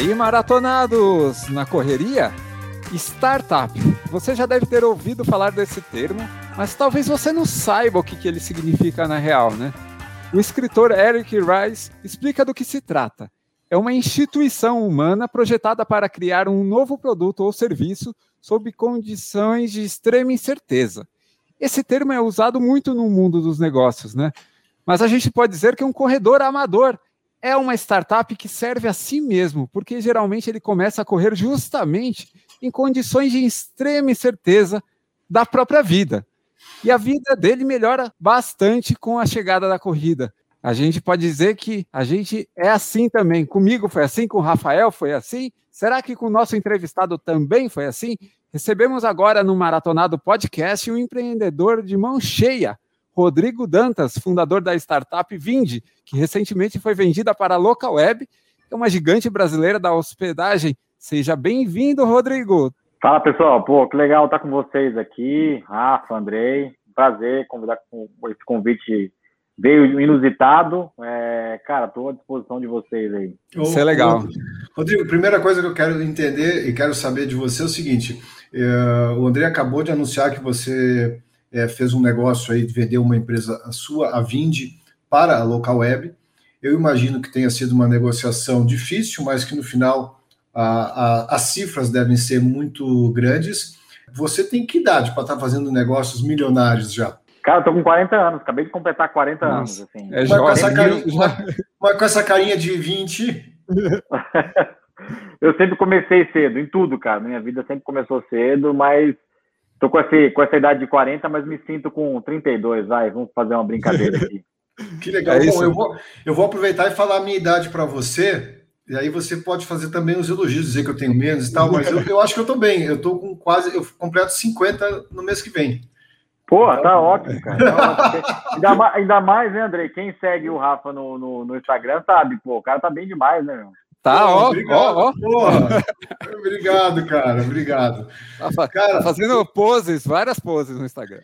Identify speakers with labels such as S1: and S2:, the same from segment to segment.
S1: Aí, maratonados, na correria? Startup. Você já deve ter ouvido falar desse termo, mas talvez você não saiba o que, que ele significa na real, né? O escritor Eric Rice explica do que se trata. É uma instituição humana projetada para criar um novo produto ou serviço sob condições de extrema incerteza. Esse termo é usado muito no mundo dos negócios, né? Mas a gente pode dizer que um corredor amador é uma startup que serve a si mesmo, porque geralmente ele começa a correr justamente em condições de extrema incerteza da própria vida. E a vida dele melhora bastante com a chegada da corrida. A gente pode dizer que a gente é assim também. Comigo foi assim, com o Rafael foi assim. Será que com o nosso entrevistado também foi assim? Recebemos agora no Maratonado Podcast um empreendedor de mão cheia, Rodrigo Dantas, fundador da startup Vindi, que recentemente foi vendida para a Local Web, é uma gigante brasileira da hospedagem. Seja bem-vindo, Rodrigo.
S2: Fala, pessoal. Pô, que legal estar com vocês aqui. Rafa, Andrei. Prazer convidar com esse convite veio inusitado. É, cara, estou à disposição de vocês aí.
S1: Isso é legal.
S3: Rodrigo, primeira coisa que eu quero entender e quero saber de você é o seguinte: é, o André acabou de anunciar que você é, fez um negócio aí de vender uma empresa a sua, a Vindi, para a local web. Eu imagino que tenha sido uma negociação difícil, mas que no final a, a, as cifras devem ser muito grandes. Você tem que idade para estar tá fazendo negócios milionários já?
S2: Cara, eu tô com 40 anos, acabei de completar 40 Nossa, anos. Assim.
S3: É mas, com essa carinha, mas com essa carinha de 20.
S2: eu sempre comecei cedo, em tudo, cara. Minha vida sempre começou cedo, mas Tô com, esse, com essa idade de 40, mas me sinto com 32, vai, vamos fazer uma brincadeira aqui.
S3: que legal. É Bom, eu vou, eu vou aproveitar e falar a minha idade para você, e aí você pode fazer também os elogios, dizer que eu tenho menos e tal, mas eu, eu acho que eu tô bem. Eu tô com quase, eu completo 50 no mês que vem.
S2: Pô, tá ótimo, cara. Tá ainda, mais, ainda mais, né, Andrei? Quem segue o Rafa no, no, no, Instagram sabe, pô, o cara tá bem demais, né, meu?
S1: Tá, ó, obrigado, ó,
S3: ó. obrigado, cara, obrigado.
S1: Tá cara, tá fazendo poses, várias poses no Instagram.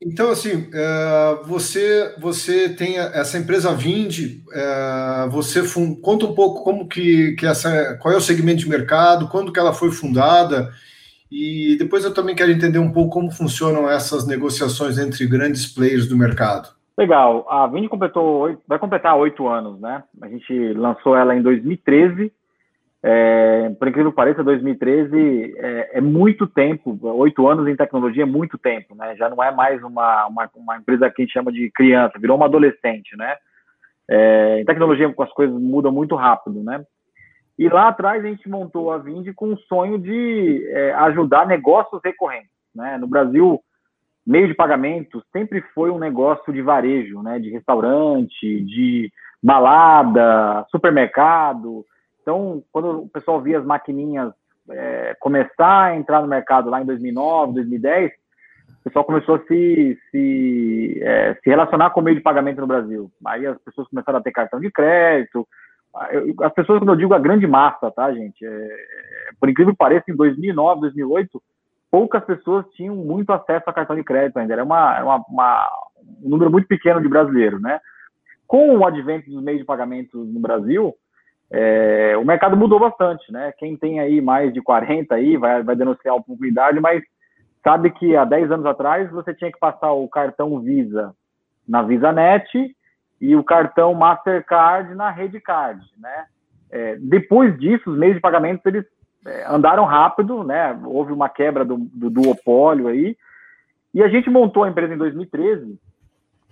S3: Então, assim, é, você você tem essa empresa Vindi, é, você conta um pouco como que, que essa, qual é o segmento de mercado, quando que ela foi fundada, e depois eu também quero entender um pouco como funcionam essas negociações entre grandes players do mercado.
S2: Legal. A Vini completou, vai completar oito anos, né? A gente lançou ela em 2013. É, por incrível que pareça, 2013 é, é muito tempo. Oito anos em tecnologia é muito tempo, né? Já não é mais uma, uma, uma empresa que a gente chama de criança, virou uma adolescente, né? É, em tecnologia as coisas mudam muito rápido, né? E lá atrás a gente montou a Vindi com o sonho de é, ajudar negócios recorrentes, né? No Brasil meio de pagamento sempre foi um negócio de varejo, né? De restaurante, de balada, supermercado. Então, quando o pessoal via as maquininhas é, começar a entrar no mercado lá em 2009, 2010, o pessoal começou a se, se, é, se relacionar com o meio de pagamento no Brasil. Aí as pessoas começaram a ter cartão de crédito. As pessoas, quando eu digo a grande massa, tá, gente? É, é por incrível que pareça, em 2009, 2008, poucas pessoas tinham muito acesso a cartão de crédito ainda. Era uma, uma, uma, um número muito pequeno de brasileiros, né? Com o advento dos meios de pagamento no Brasil, é, o mercado mudou bastante, né? Quem tem aí mais de 40 aí vai, vai denunciar a publicidade, mas sabe que há 10 anos atrás você tinha que passar o cartão Visa na VisaNet e o cartão Mastercard na Redcard, né? É, depois disso, os meios de pagamento eles andaram rápido, né? Houve uma quebra do, do duopólio aí. E a gente montou a empresa em 2013,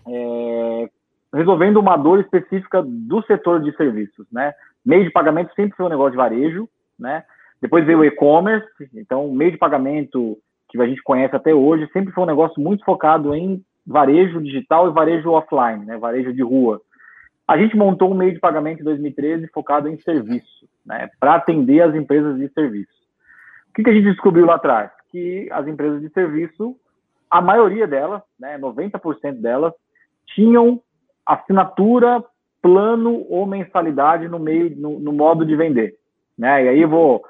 S2: é, resolvendo uma dor específica do setor de serviços, né? Meio de pagamento sempre foi um negócio de varejo, né? Depois veio o e-commerce, então meio de pagamento que a gente conhece até hoje sempre foi um negócio muito focado em varejo digital e varejo offline, né? Varejo de rua. A gente montou um meio de pagamento em 2013 focado em serviço, né, para atender as empresas de serviço. O que, que, a gente descobriu lá atrás? Que as empresas de serviço, a maioria delas, né, 90% delas, tinham assinatura, plano ou mensalidade no meio, no, no modo de vender. Né? E aí eu vou,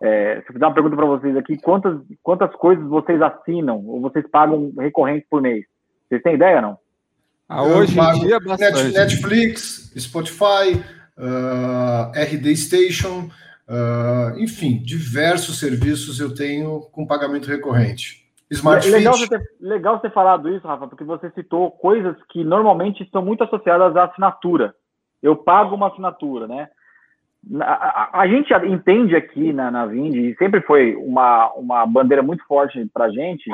S2: é, se eu fizer uma pergunta para vocês aqui, quantas, quantas coisas vocês assinam ou vocês pagam recorrente por mês? Vocês têm ideia, não?
S3: Ah, hoje em dia, bastante. Netflix, Spotify, uh, ah, RD Station, Uh, enfim, diversos serviços eu tenho com pagamento recorrente.
S2: Smart legal, Fit... você ter, legal você falado isso, Rafa, porque você citou coisas que normalmente são muito associadas à assinatura. Eu pago uma assinatura, né? A, a, a gente entende aqui na, na Vind, e sempre foi uma, uma bandeira muito forte para a gente,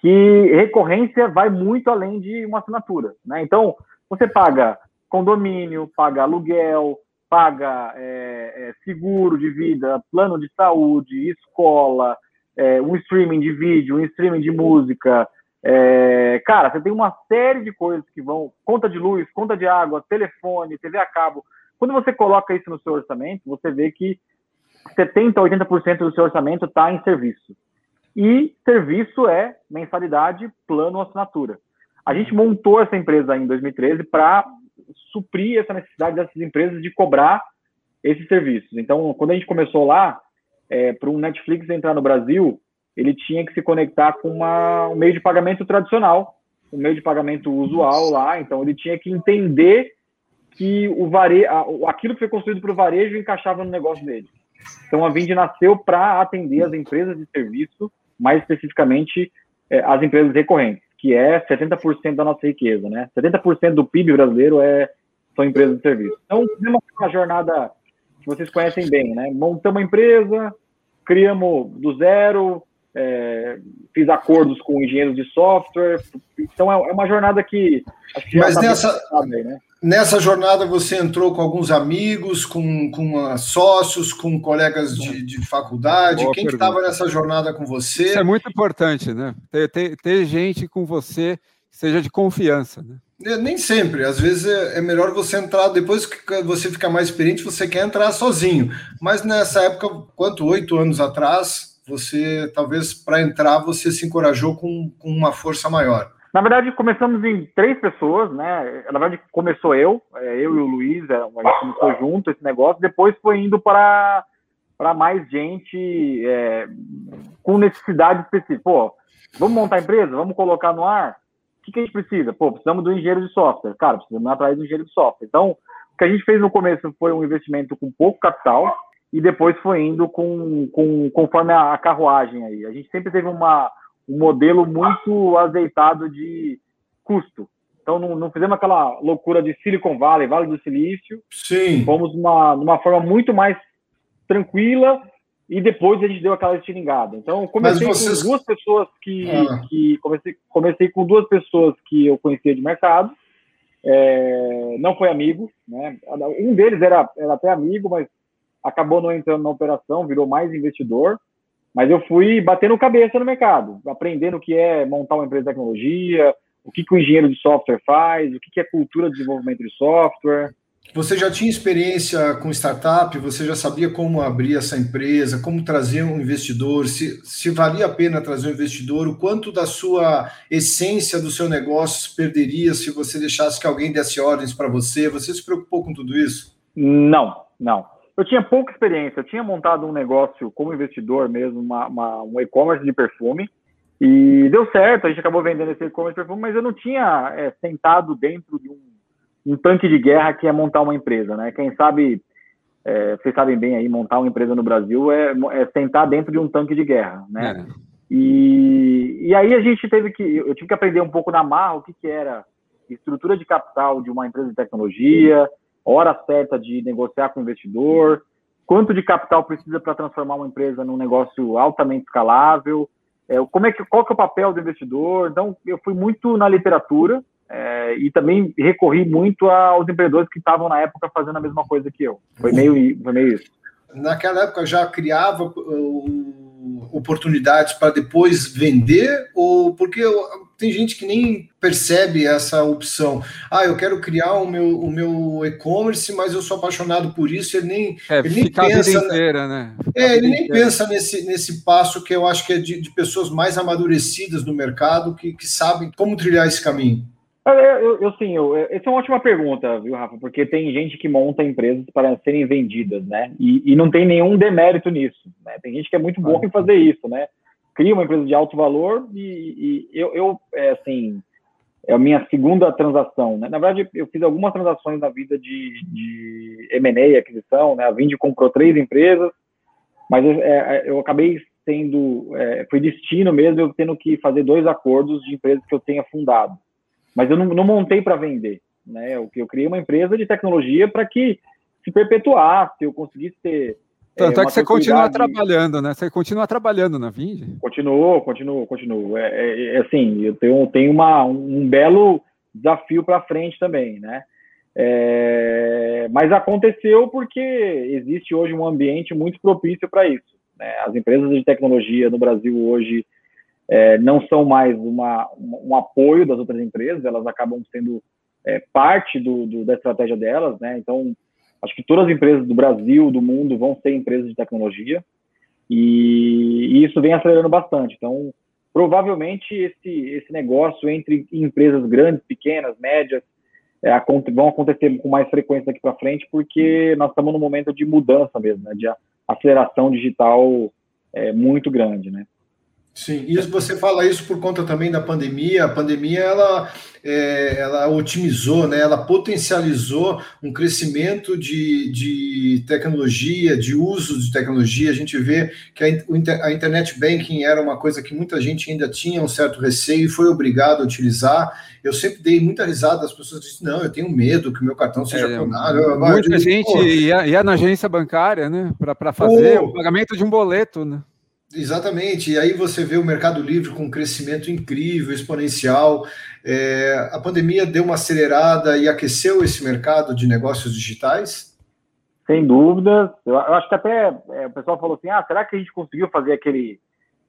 S2: que recorrência vai muito além de uma assinatura. Né? Então, você paga condomínio, paga aluguel, paga é, é, seguro de vida, plano de saúde, escola, é, um streaming de vídeo, um streaming de música. É, cara, você tem uma série de coisas que vão. Conta de luz, conta de água, telefone, TV a cabo. Quando você coloca isso no seu orçamento, você vê que 70%, 80% do seu orçamento está em serviço. E serviço é mensalidade, plano, assinatura. A gente montou essa empresa em 2013 para suprir essa necessidade dessas empresas de cobrar esses serviços. Então, quando a gente começou lá, é, para um Netflix entrar no Brasil, ele tinha que se conectar com uma, um meio de pagamento tradicional, um meio de pagamento usual lá. Então, ele tinha que entender que o aquilo que foi construído para o varejo encaixava no negócio dele. Então, a Vind nasceu para atender as empresas de serviço, mais especificamente é, as empresas recorrentes, que é 70% da nossa riqueza, né? 70% do PIB brasileiro é, são empresas de serviço. Então, uma jornada que vocês conhecem bem, né? Montamos uma empresa, criamos do zero, é, fiz acordos com engenheiros de software. Então é, é uma jornada que.
S3: que Mas tá nessa, aí, né? Nessa jornada você entrou com alguns amigos, com, com uh, sócios, com colegas de, de faculdade. Boa Quem estava nessa jornada com você?
S1: Isso é muito importante, né? Ter, ter, ter gente com você que seja de confiança, né?
S3: É, nem sempre, às vezes é, é, melhor você entrar, depois que você fica mais experiente, você quer entrar sozinho. Mas nessa época, quanto oito anos atrás, você talvez para entrar você se encorajou com, com, uma força maior.
S2: Na verdade, começamos em três pessoas, né? Na verdade, começou eu, é, eu e o Luiz, a gente começou junto esse negócio, depois foi indo para para mais gente é, com necessidade específica. Pô, vamos montar a empresa? Vamos colocar no ar? O que, que a gente precisa? Pô, precisamos do engenheiro de software. Cara, precisamos atrás do engenheiro de software. Então, o que a gente fez no começo foi um investimento com pouco capital e depois foi indo com, com conforme a, carruagem aí. A gente sempre teve uma, um modelo muito azeitado de custo. Então, não, não fizemos aquela loucura de Silicon Valley, Vale do Silício.
S3: Sim.
S2: Fomos uma, numa forma muito mais tranquila e depois a gente deu aquela estilingada. Então, comecei vocês... com duas pessoas que, ah. que comecei, comecei com duas pessoas que eu conhecia de mercado. É, não foi amigo, né? Um deles era, era até amigo, mas acabou não entrando na operação, virou mais investidor. Mas eu fui batendo cabeça no mercado, aprendendo o que é montar uma empresa de tecnologia, o que, que o engenheiro de software faz, o que, que é cultura de desenvolvimento de software.
S3: Você já tinha experiência com startup? Você já sabia como abrir essa empresa, como trazer um investidor, se, se valia a pena trazer um investidor, o quanto da sua essência do seu negócio se perderia se você deixasse que alguém desse ordens para você? Você se preocupou com tudo isso?
S2: Não, não. Eu tinha pouca experiência. Eu tinha montado um negócio como investidor mesmo, uma, uma um e-commerce de perfume, e deu certo. A gente acabou vendendo esse e-commerce de perfume, mas eu não tinha é, sentado dentro de um um tanque de guerra que é montar uma empresa, né? Quem sabe, é, vocês sabem bem aí, montar uma empresa no Brasil é, é sentar dentro de um tanque de guerra, né? É. E, e aí a gente teve que, eu tive que aprender um pouco na marra o que, que era estrutura de capital de uma empresa de tecnologia, hora certa de negociar com o investidor, quanto de capital precisa para transformar uma empresa num negócio altamente escalável, é, como é que, qual que é o papel do investidor. Então, eu fui muito na literatura, é, e também recorri muito aos empreendedores que estavam na época fazendo a mesma coisa que eu. Foi meio, foi meio isso.
S3: Naquela época já criava uh, oportunidades para depois vender, ou porque tem gente que nem percebe essa opção. Ah, eu quero criar o meu, o meu e-commerce, mas eu sou apaixonado por isso. Ele nem,
S1: é,
S3: ele nem
S1: pensa. Inteira, né?
S3: É, ele nem inteira. pensa nesse, nesse passo que eu acho que é de, de pessoas mais amadurecidas no mercado que, que sabem como trilhar esse caminho.
S2: Eu, eu, sim, eu, essa é uma ótima pergunta, viu, Rafa? Porque tem gente que monta empresas para serem vendidas, né? E, e não tem nenhum demérito nisso. Né? Tem gente que é muito boa em fazer isso, né? Cria uma empresa de alto valor e, e eu, eu é, assim, é a minha segunda transação. Né? Na verdade, eu fiz algumas transações na vida de, de M&A, aquisição, né? A Vindi comprou três empresas, mas eu, é, eu acabei sendo, é, foi destino mesmo eu tendo que fazer dois acordos de empresas que eu tenha fundado. Mas eu não, não montei para vender, né? Eu, eu criei uma empresa de tecnologia para que se perpetuasse, eu conseguisse ter
S1: tanto é, é que você continua trabalhando, né? Você continua trabalhando na Vind?
S2: Continuou, continuou, continuou. É, é, é, assim, eu tenho, tenho uma, um belo desafio para frente também, né? É, mas aconteceu porque existe hoje um ambiente muito propício para isso. Né? As empresas de tecnologia no Brasil hoje é, não são mais uma, um apoio das outras empresas, elas acabam sendo é, parte do, do, da estratégia delas, né? Então, Acho que todas as empresas do Brasil, do mundo, vão ser empresas de tecnologia e, e isso vem acelerando bastante. Então, provavelmente esse, esse negócio entre empresas grandes, pequenas, médias, é, vão acontecer com mais frequência daqui para frente, porque nós estamos num momento de mudança mesmo, né, de aceleração digital é, muito grande, né?
S3: Sim, e você fala isso por conta também da pandemia. A pandemia ela, é, ela otimizou, né? ela potencializou um crescimento de, de tecnologia, de uso de tecnologia. A gente vê que a, a internet banking era uma coisa que muita gente ainda tinha um certo receio e foi obrigado a utilizar. Eu sempre dei muita risada, as pessoas dizem, não, eu tenho medo que o meu cartão seja é, clonado.
S1: Muita gente ia, ia, na agência bancária né? para fazer Pô. o pagamento de um boleto. Né?
S3: Exatamente, e aí você vê o Mercado Livre com um crescimento incrível, exponencial. É, a pandemia deu uma acelerada e aqueceu esse mercado de negócios digitais?
S2: Sem dúvida. Eu, eu acho que até é, o pessoal falou assim: ah, será que a gente conseguiu fazer aquele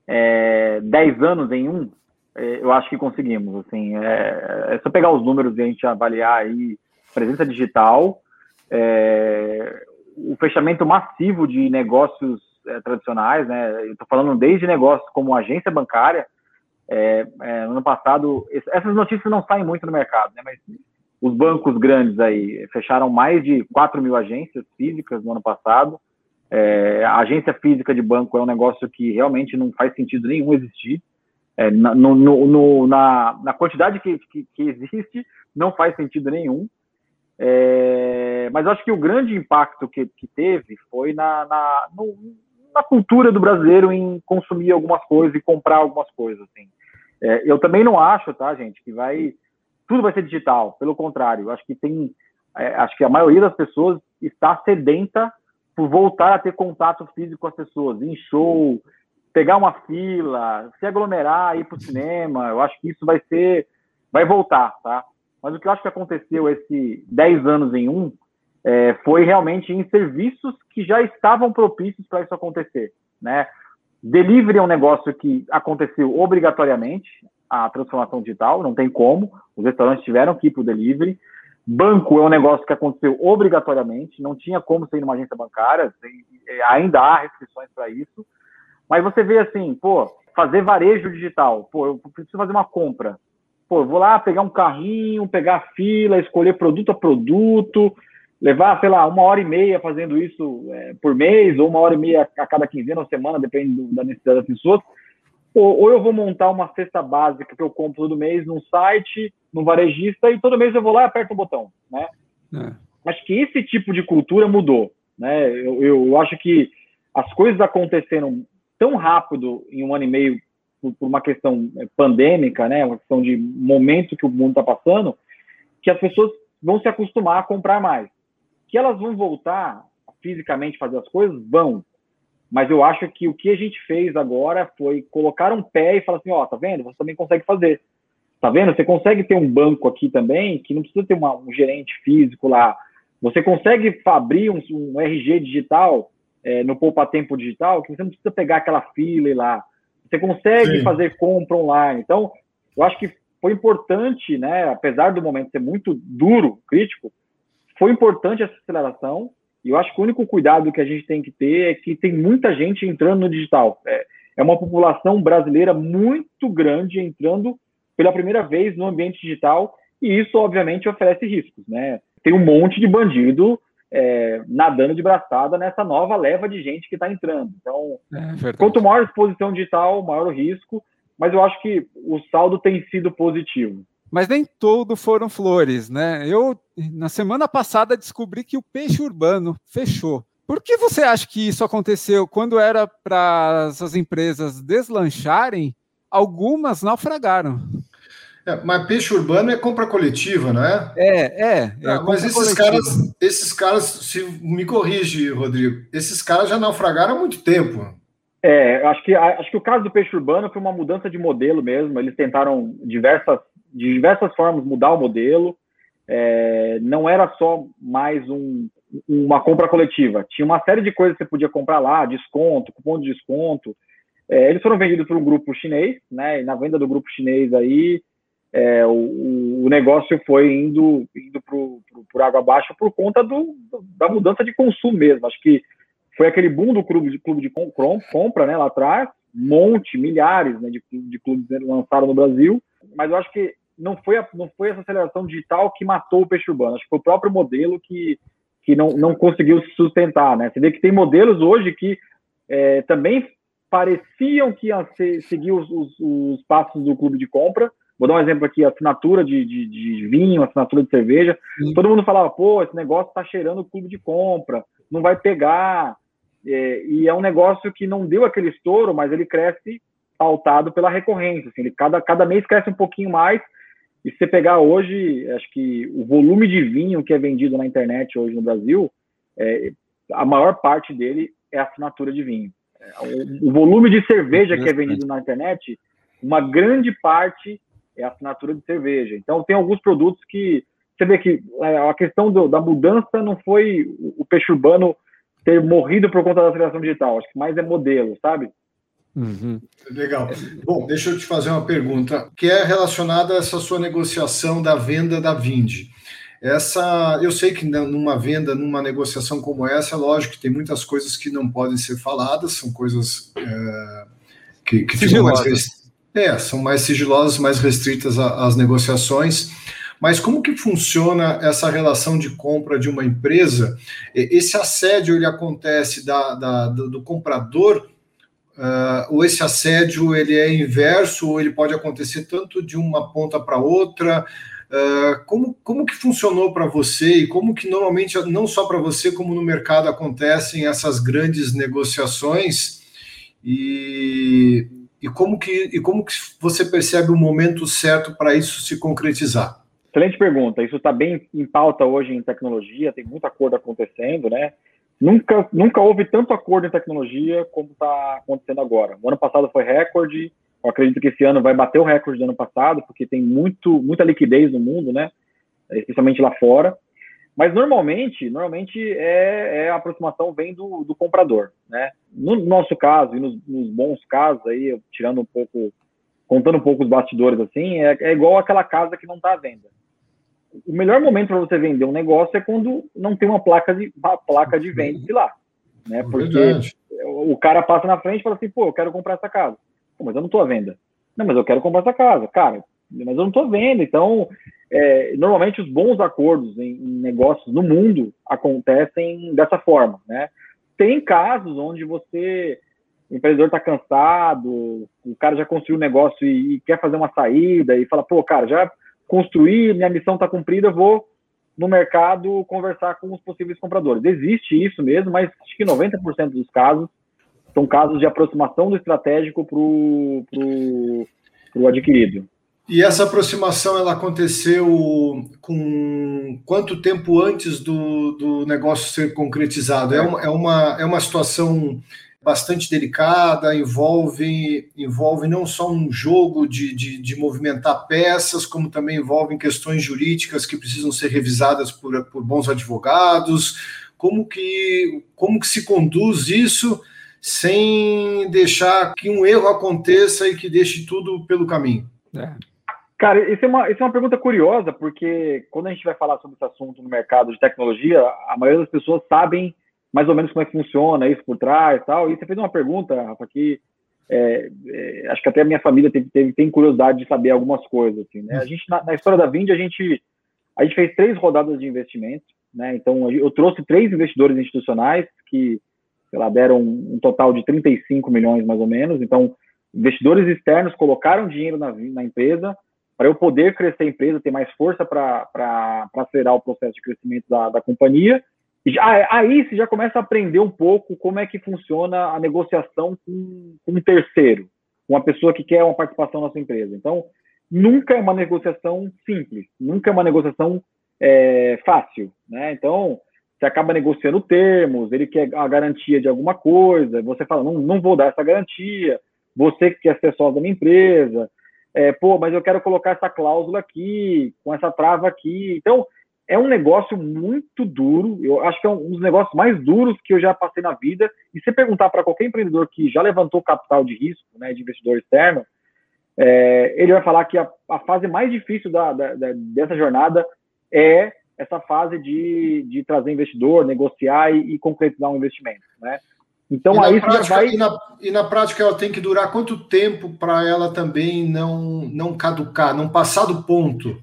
S2: é, 10 anos em um? É, eu acho que conseguimos. Assim, é, é só pegar os números e a gente avaliar aí presença digital, é, o fechamento massivo de negócios é, tradicionais, né? Estou falando desde negócios como agência bancária. É, é, no ano passado, essas notícias não saem muito no mercado, né? Mas os bancos grandes aí fecharam mais de 4 mil agências físicas no ano passado. É, a agência física de banco é um negócio que realmente não faz sentido nenhum existir. É, na, no, no, na, na, quantidade que, que, que, existe, não faz sentido nenhum. É, mas acho que o grande impacto que, que teve foi na, na no, na cultura do brasileiro em consumir algumas coisas e comprar algumas coisas. Assim. É, eu também não acho, tá, gente, que vai tudo vai ser digital. Pelo contrário, acho que tem, é, acho que a maioria das pessoas está sedenta por voltar a ter contato físico com as pessoas, em show, pegar uma fila, se aglomerar, ir para o cinema. Eu acho que isso vai ser, vai voltar, tá? Mas o que eu acho que aconteceu esse 10 anos em um é, foi realmente em serviços que já estavam propícios para isso acontecer, né? Delivery é um negócio que aconteceu obrigatoriamente, a transformação digital, não tem como, os restaurantes tiveram que ir para o delivery. Banco é um negócio que aconteceu obrigatoriamente, não tinha como ser numa agência bancária, ainda há restrições para isso. Mas você vê assim, pô, fazer varejo digital, pô, eu preciso fazer uma compra. Pô, eu vou lá pegar um carrinho, pegar a fila, escolher produto a produto, levar, sei lá, uma hora e meia fazendo isso é, por mês, ou uma hora e meia a cada quinzena ou semana, depende do, da necessidade das pessoas, ou, ou, eu vou montar uma cesta básica que eu compro todo mês num site, num varejista, e todo mês eu vou lá e aperto o botão, né? É. Acho que esse tipo de cultura mudou, né? Eu, eu, eu, acho que as coisas aconteceram tão rápido em um ano e meio por, por uma questão é, pandêmica, né? Uma questão de momento que o mundo está passando, que as pessoas vão se acostumar a comprar mais. Que elas vão voltar fisicamente fazer as coisas? Vão. Mas eu acho que o que a gente fez agora foi colocar um pé e falar assim, ó, oh, tá vendo? Você também consegue fazer. Tá vendo? Você consegue ter um banco aqui também, que não precisa ter uma, um gerente físico lá. Você consegue abrir um, um RG digital é, no Poupa Tempo Digital, que você não precisa pegar aquela fila e lá. Você consegue Sim. fazer compra online. Então, eu acho que foi importante, né, apesar do momento ser muito duro, crítico, foi importante essa aceleração, e eu acho que o único cuidado que a gente tem que ter é que tem muita gente entrando no digital. É, é uma população brasileira muito grande entrando pela primeira vez no ambiente digital, e isso, obviamente, oferece riscos. Né? Tem um monte de bandido é, nadando de braçada nessa nova leva de gente que está entrando. Então, é quanto maior a exposição digital, maior o risco, mas eu acho que o saldo tem sido positivo.
S1: Mas nem todo foram flores, né? Eu, na semana passada, descobri que o peixe urbano fechou. Por que você acha que isso aconteceu quando era para essas empresas deslancharem? Algumas naufragaram.
S3: É, mas peixe urbano é compra coletiva, não é?
S1: É, é. é
S3: ah, mas esses caras, esses caras, se me corrige, Rodrigo, esses caras já naufragaram há muito tempo.
S2: É, acho que, acho que o caso do peixe urbano foi uma mudança de modelo mesmo. Eles tentaram diversas, de diversas formas mudar o modelo. É, não era só mais um, uma compra coletiva. Tinha uma série de coisas que você podia comprar lá, desconto, cupom de desconto. É, eles foram vendidos por um grupo chinês, né? E na venda do grupo chinês aí, é, o, o, negócio foi indo, indo por água abaixo por conta do, da mudança de consumo mesmo. Acho que foi aquele boom do clube de, clube de compra né, lá atrás, monte, milhares né, de, de clubes lançaram no Brasil, mas eu acho que não foi, a, não foi essa aceleração digital que matou o peixe urbano, acho que foi o próprio modelo que, que não, não conseguiu se sustentar. Né? Você vê que tem modelos hoje que é, também pareciam que iam ser, seguir os, os, os passos do clube de compra, Vou dar um exemplo aqui, assinatura de, de, de vinho, assinatura de cerveja. Sim. Todo mundo falava, pô, esse negócio está cheirando clube de compra, não vai pegar. É, e é um negócio que não deu aquele estouro, mas ele cresce pautado pela recorrência. Assim, ele, cada, cada mês cresce um pouquinho mais. E se você pegar hoje, acho que o volume de vinho que é vendido na internet hoje no Brasil, é, a maior parte dele é assinatura de vinho. É, o, volume de cerveja que é vendido na internet, uma grande parte é assinatura de cerveja. Então, tem alguns produtos que você vê que é, a questão do, da mudança não foi o peixe urbano ter morrido por conta da aceleração digital, acho que mais é modelo, sabe?
S3: Uhum. Legal. Bom, deixa eu te fazer uma pergunta que é relacionada a essa sua negociação da venda da Vindi. Essa, eu sei que numa venda, numa negociação como essa, lógico que tem muitas coisas que não podem ser faladas, são coisas é, que, que ficam mais é, são mais sigilosas, mais restritas às negociações. Mas como que funciona essa relação de compra de uma empresa? Esse assédio ele acontece da, da do, do, comprador uh, ou esse assédio ele é inverso ou ele pode acontecer tanto de uma ponta para outra? Uh, como, como que funcionou para você e como que normalmente, não só para você, como no mercado acontecem essas grandes negociações? E e como que, e como que você percebe o momento certo para isso se concretizar?
S2: Excelente pergunta. Isso está bem em pauta hoje em tecnologia, tem muito acordo acontecendo, né? Nunca, nunca houve tanto acordo em tecnologia como está acontecendo agora. O ano passado foi recorde, eu acredito que esse ano vai bater o recorde do ano passado, porque tem muito, muita liquidez no mundo, né? Especialmente lá fora. Mas normalmente, normalmente é, é, a aproximação vem do, do, comprador, né? No nosso caso e nos, nos, bons casos aí, tirando um pouco, contando um pouco os bastidores assim, é, é igual aquela casa que não está à venda. O melhor momento para você vender um negócio é quando não tem uma placa de uma placa de venda lá, né? É Porque Verdade. o cara passa na frente e fala assim, pô, eu quero comprar essa casa. Pô, mas eu não estou à venda. Não, mas eu quero comprar essa casa, cara. Mas eu não estou vendo. Então é, normalmente os bons acordos em, em, negócios no mundo acontecem dessa forma, né? Tem casos onde você, o empreendedor está cansado, o cara já construiu um negócio e, e, quer fazer uma saída e fala, pô, cara, já construí, minha missão está cumprida, vou no mercado conversar com os possíveis compradores. Existe isso mesmo, mas acho que 90% dos casos são casos de aproximação do estratégico para o adquirido.
S3: E essa aproximação ela aconteceu com quanto tempo antes do, do negócio ser concretizado? É uma, é, uma, é uma situação bastante delicada, envolve, envolve não só um jogo de, de, de, movimentar peças, como também envolve questões jurídicas que precisam ser revisadas por, por bons advogados. Como que, como que se conduz isso sem deixar que um erro aconteça e que deixe tudo pelo caminho?
S2: É. Cara, isso é, uma, isso é uma pergunta curiosa, porque quando a gente vai falar sobre esse assunto no mercado de tecnologia, a maioria das pessoas sabem mais ou menos como é que funciona isso por trás e tal. E você fez uma pergunta, Rafa, que é, é, acho que até a minha família tem, tem, tem, curiosidade de saber algumas coisas. Assim, né? A gente, na, na, história da Vind, a gente, a gente fez três rodadas de investimento. Né? Então, eu trouxe três investidores institucionais que sei lá, deram um total de 35 milhões, mais ou menos. Então, investidores externos colocaram dinheiro na, na empresa, para eu poder crescer a empresa, ter mais força para acelerar o processo de crescimento da, da companhia. Aí você já começa a aprender um pouco como é que funciona a negociação com, com um terceiro, uma pessoa que quer uma participação na sua empresa. Então, nunca é uma negociação simples, nunca é uma negociação é, fácil, né? Então, você acaba negociando termos, ele quer a garantia de alguma coisa, você fala, não, não vou dar essa garantia, você que quer ser sócio da minha empresa, é, pô, mas eu quero colocar essa cláusula aqui, com essa trava aqui. Então, é um negócio muito duro, eu acho que é um dos negócios mais duros que eu já passei na vida. E se perguntar para qualquer empreendedor que já levantou capital de risco, né, de investidor externo, é, ele vai falar que a, a fase mais difícil da, da, da, dessa jornada é essa fase de, de trazer investidor, negociar e, e concretizar um investimento, né?
S3: Então e aí prática, vai... E na, e na, prática ela tem que durar quanto tempo para ela também não, não caducar, não passar do ponto?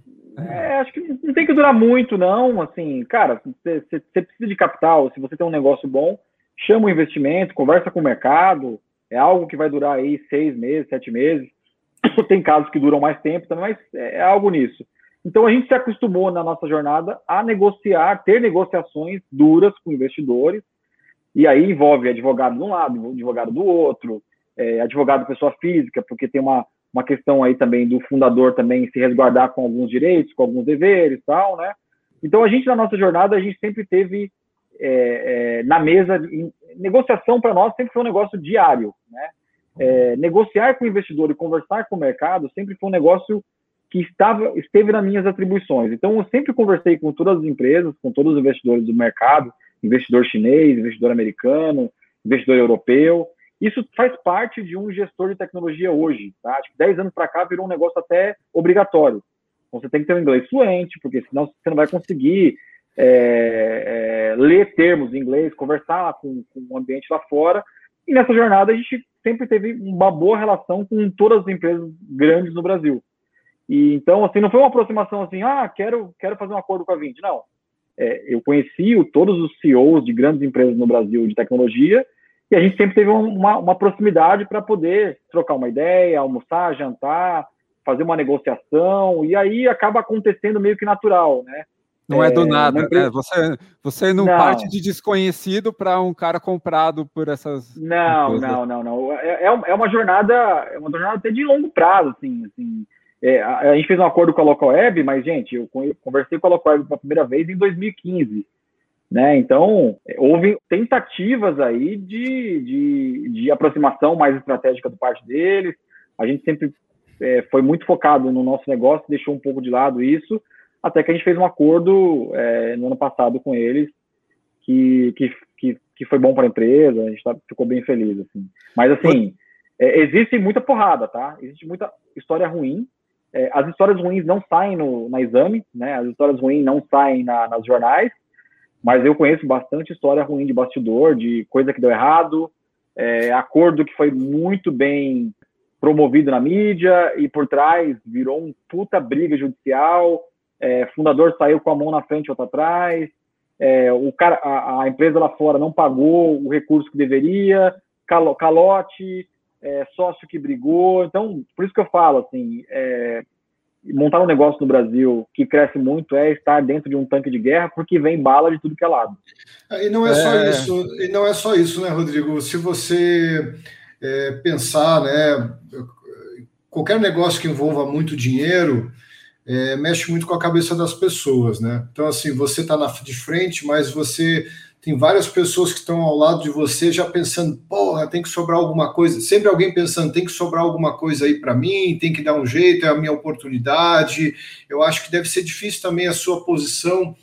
S2: É, acho que não tem que durar muito, não. Assim, cara, você, precisa de capital, se você tem um negócio bom, chama o investimento, conversa com o mercado, é algo que vai durar aí seis meses, sete meses. Tem casos que duram mais tempo também, mas é algo nisso. Então a gente se acostumou na nossa jornada a negociar, ter negociações duras com investidores, e aí envolve advogado de um lado, advogado do outro, é, advogado pessoa física, porque tem uma, uma questão aí também do fundador também se resguardar com alguns direitos, com alguns deveres tal, né? Então a gente na nossa jornada a gente sempre teve é, é, na mesa de, negociação para nós sempre foi um negócio diário, né? É, negociar com o investidor e conversar com o mercado sempre foi um negócio que estava, esteve nas minhas atribuições. Então, eu sempre conversei com todas as empresas, com todos os investidores do mercado, investidor chinês, investidor americano, investidor europeu. Isso faz parte de um gestor de tecnologia hoje. Tá? Acho que 10 anos para cá virou um negócio até obrigatório. Então, você tem que ter um inglês fluente, porque senão você não vai conseguir é, é, ler termos em inglês, conversar com, com o ambiente lá fora. E nessa jornada a gente sempre teve uma boa relação com todas as empresas grandes no Brasil. E então, assim, não foi uma aproximação assim, ah, quero, quero fazer um acordo com a Vind. Não. É, eu conheci todos os CEOs de grandes empresas no Brasil de tecnologia e a gente sempre teve uma, uma proximidade para poder trocar uma ideia, almoçar, jantar, fazer uma negociação, e aí acaba acontecendo meio que natural, né?
S1: Não é, é do nada, empresa... né? Você, você não, não, parte de desconhecido para um cara comprado por essas.
S2: Não, não, não, não. É, é, é uma jornada, é uma jornada até de longo prazo, assim, assim. É, a, a, gente fez um acordo com a Local Web, mas, gente, eu conversei com a Local Web pela primeira vez em 2015. Né? Então, houve tentativas aí de, de, de aproximação mais estratégica do parte deles. A gente sempre é, foi muito focado no nosso negócio, deixou um pouco de lado isso, até que a gente fez um acordo é, no ano passado com eles que, que, que, que foi bom para a empresa, a gente tá, ficou bem feliz. Assim. Mas, assim, é, existe muita porrada, tá? Existe muita história ruim, é, as histórias ruins não saem no, na exame, né? As histórias ruins não saem na, nas jornais, mas eu conheço bastante história ruim de bastidor, de coisa que deu errado, é, acordo que foi muito bem promovido na mídia e por trás virou um puta briga judicial, é, fundador saiu com a mão na frente outra atrás, é, o cara, a, a, empresa lá fora não pagou o recurso que deveria, calote, é, sócio que brigou. Então, por isso que eu falo, assim, é, montar um negócio no Brasil que cresce muito é estar dentro de um tanque de guerra, porque vem bala de tudo que é lado.
S3: É, e não é, é... só isso, e não é só isso, né, Rodrigo? Se você é, pensar, né, qualquer negócio que envolva muito dinheiro, é, mexe muito com a cabeça das pessoas, né? Então, assim, você está de frente, mas você tem várias pessoas que estão ao lado de você já pensando, porra, tem que sobrar alguma coisa. Sempre alguém pensando, tem que sobrar alguma coisa aí para mim, tem que dar um jeito, é a minha oportunidade. Eu acho que deve ser difícil também a sua posição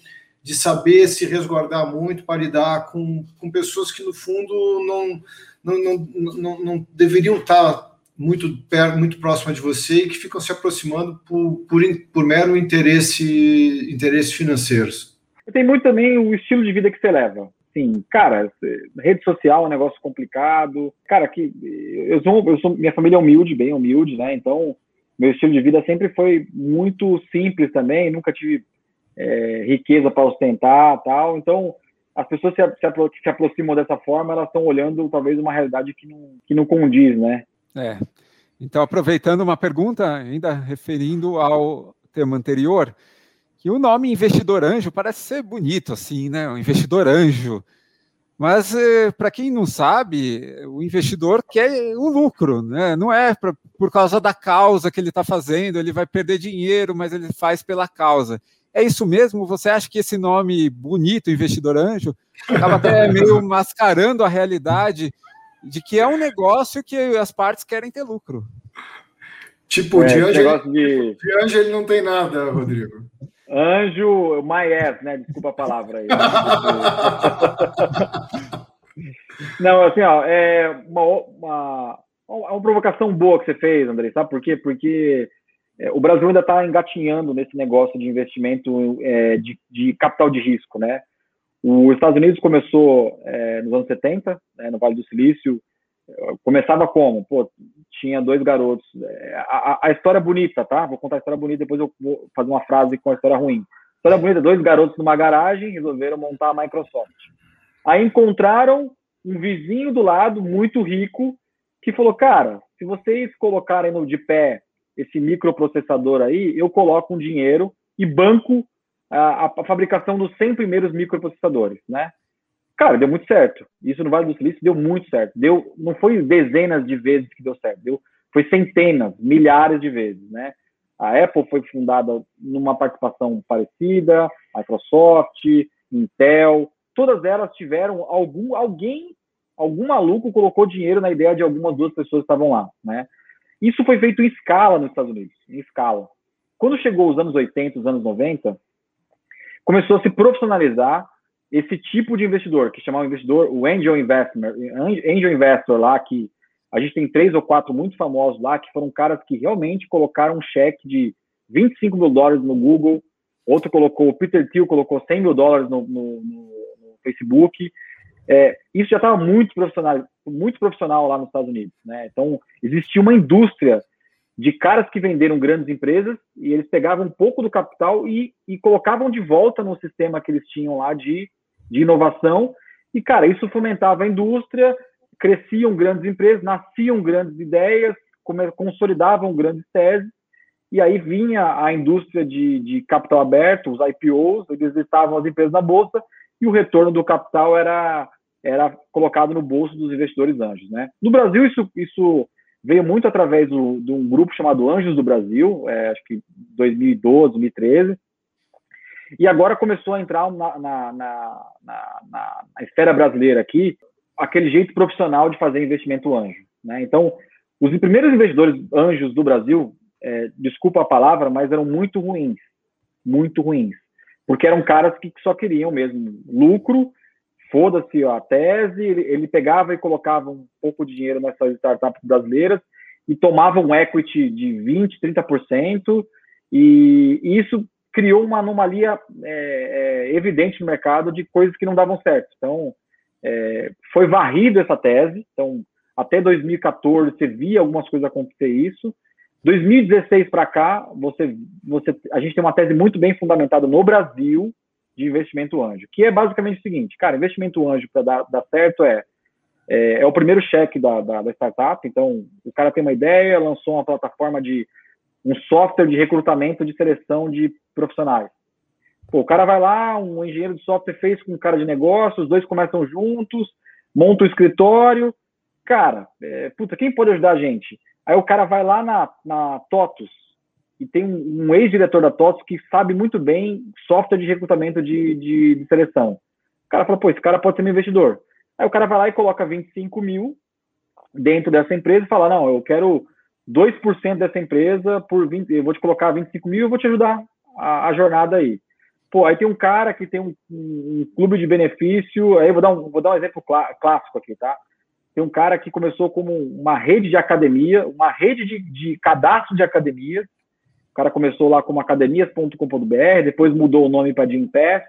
S3: de saber se resguardar muito para lidar com, com pessoas que, no fundo, não, não, não, não, não deveriam estar muito perto, muito próxima de você e que ficam se aproximando por, por, por mero interesse, interesses financeiros.
S2: Tem muito também o estilo de vida que você leva. Sim, cara, rede social é um negócio complicado. Cara, que eu sou, eu sou, minha família é humilde, bem humilde, né? Então, meu estilo de vida sempre foi muito simples também. Nunca tive é, riqueza para ostentar, tal. Então, as pessoas se, se, se aproximam dessa forma, elas estão olhando talvez uma realidade que não, que não condiz, né?
S1: É. Então, aproveitando uma pergunta, ainda referindo ao tema anterior, que o nome investidor anjo parece ser bonito, assim, né? Um investidor anjo. Mas, eh, para quem não sabe, o investidor quer o lucro, né? não é pra, por causa da causa que ele está fazendo, ele vai perder dinheiro, mas ele faz pela causa. É isso mesmo? Você acha que esse nome bonito, investidor anjo, acaba até meio mascarando a realidade de que é um negócio que as partes querem ter lucro?
S3: Tipo, é, de, anjo, de... de anjo ele não tem nada, Rodrigo.
S2: Anjo, ass, né? Desculpa a palavra aí. Não, assim, ó, é uma, uma, uma provocação boa que você fez, André, sabe por quê? Porque é, o Brasil ainda está engatinhando nesse negócio de investimento é, de, de, capital de risco, né? Os Estados Unidos começou é, nos anos 70, né, no Vale do Silício, começava como? Pô, tinha dois garotos. É, a, a, história é bonita, tá? Vou contar a história bonita, depois eu vou fazer uma frase com a história ruim. História bonita, dois garotos numa garagem resolveram montar a Microsoft. Aí encontraram um vizinho do lado, muito rico, que falou, cara, se vocês colocarem no de pé esse microprocessador aí, eu coloco um dinheiro e banco a, a fabricação dos 100 primeiros microprocessadores, né? Cara, deu muito certo. Isso no Vale do Silício deu muito certo. Deu, não foi dezenas de vezes que deu certo, deu, foi centenas, milhares de vezes, né? A Apple foi fundada numa participação parecida, Microsoft, Intel, todas elas tiveram algum alguém, algum maluco colocou dinheiro na ideia de algumas duas pessoas que estavam lá, né? Isso foi feito em escala nos Estados Unidos, em escala. Quando chegou os anos 80, os anos 90, começou a se profissionalizar esse tipo de investidor, que chamava investidor, o angel investor, angel investor lá, que a gente tem três ou quatro muito famosos lá, que foram caras que realmente colocaram um cheque de 25 mil dólares no Google, outro colocou, o Peter Thiel colocou 100 mil dólares no, no, no, Facebook. É, isso já estava muito profissional, muito profissional lá nos Estados Unidos. Né? Então, existia uma indústria de caras que venderam grandes empresas e eles pegavam um pouco do capital e, e colocavam de volta no sistema que eles tinham lá de, de inovação. E, cara, isso fomentava a indústria, cresciam grandes empresas, nasciam grandes ideias, consolidavam grandes teses, e aí vinha a indústria de, de capital aberto, os IPOs, eles listavam as empresas na bolsa, e o retorno do capital era, era colocado no bolso dos investidores anjos. Né? No Brasil, isso, isso veio muito através do, de um grupo chamado Anjos do Brasil, é, acho que 2012, 2013, e agora começou a entrar na, na, na, na, esfera brasileira aqui aquele jeito profissional de fazer investimento anjo. Né? Então, os primeiros investidores anjos do Brasil, é, desculpa a palavra, mas eram muito ruins, muito ruins, porque eram caras que só queriam mesmo lucro foda-se a tese, ele, pegava e colocava um pouco de dinheiro nessas startups brasileiras e tomava um equity de 20%, 30%, e, e isso criou uma anomalia é, é, evidente no mercado de coisas que não davam certo. Então, é, foi varrido essa tese, então, até 2014 você via algumas coisas acontecer isso, 2016 para cá, você, você, a gente tem uma tese muito bem fundamentada no Brasil, de investimento anjo, que é basicamente o seguinte, cara, investimento anjo para dar, dar certo é, é, é, o primeiro cheque da, da, da, startup, então o cara tem uma ideia, lançou uma plataforma de um software de recrutamento de seleção de profissionais. Pô, o cara vai lá, um engenheiro de software fez com um cara de negócio, os dois começam juntos, monta o um escritório, cara, é, puta, quem pode ajudar a gente? Aí o cara vai lá na, na TOTUS, e tem um, um ex-diretor da TOTS que sabe muito bem software de recrutamento de, de, de, seleção. O cara fala, pô, esse cara pode ser meu investidor. Aí o cara vai lá e coloca 25 mil dentro dessa empresa e fala, não, eu quero 2% dessa empresa por 20, eu vou te colocar 25 mil eu vou te ajudar a, a, jornada aí. Pô, aí tem um cara que tem um, um, um clube de benefício, aí vou dar um, vou dar um exemplo clá, clássico aqui, tá? Tem um cara que começou como uma rede de academia, uma rede de, de cadastro de academias, o cara começou lá como academias.com.br, depois mudou o nome para Gimpass.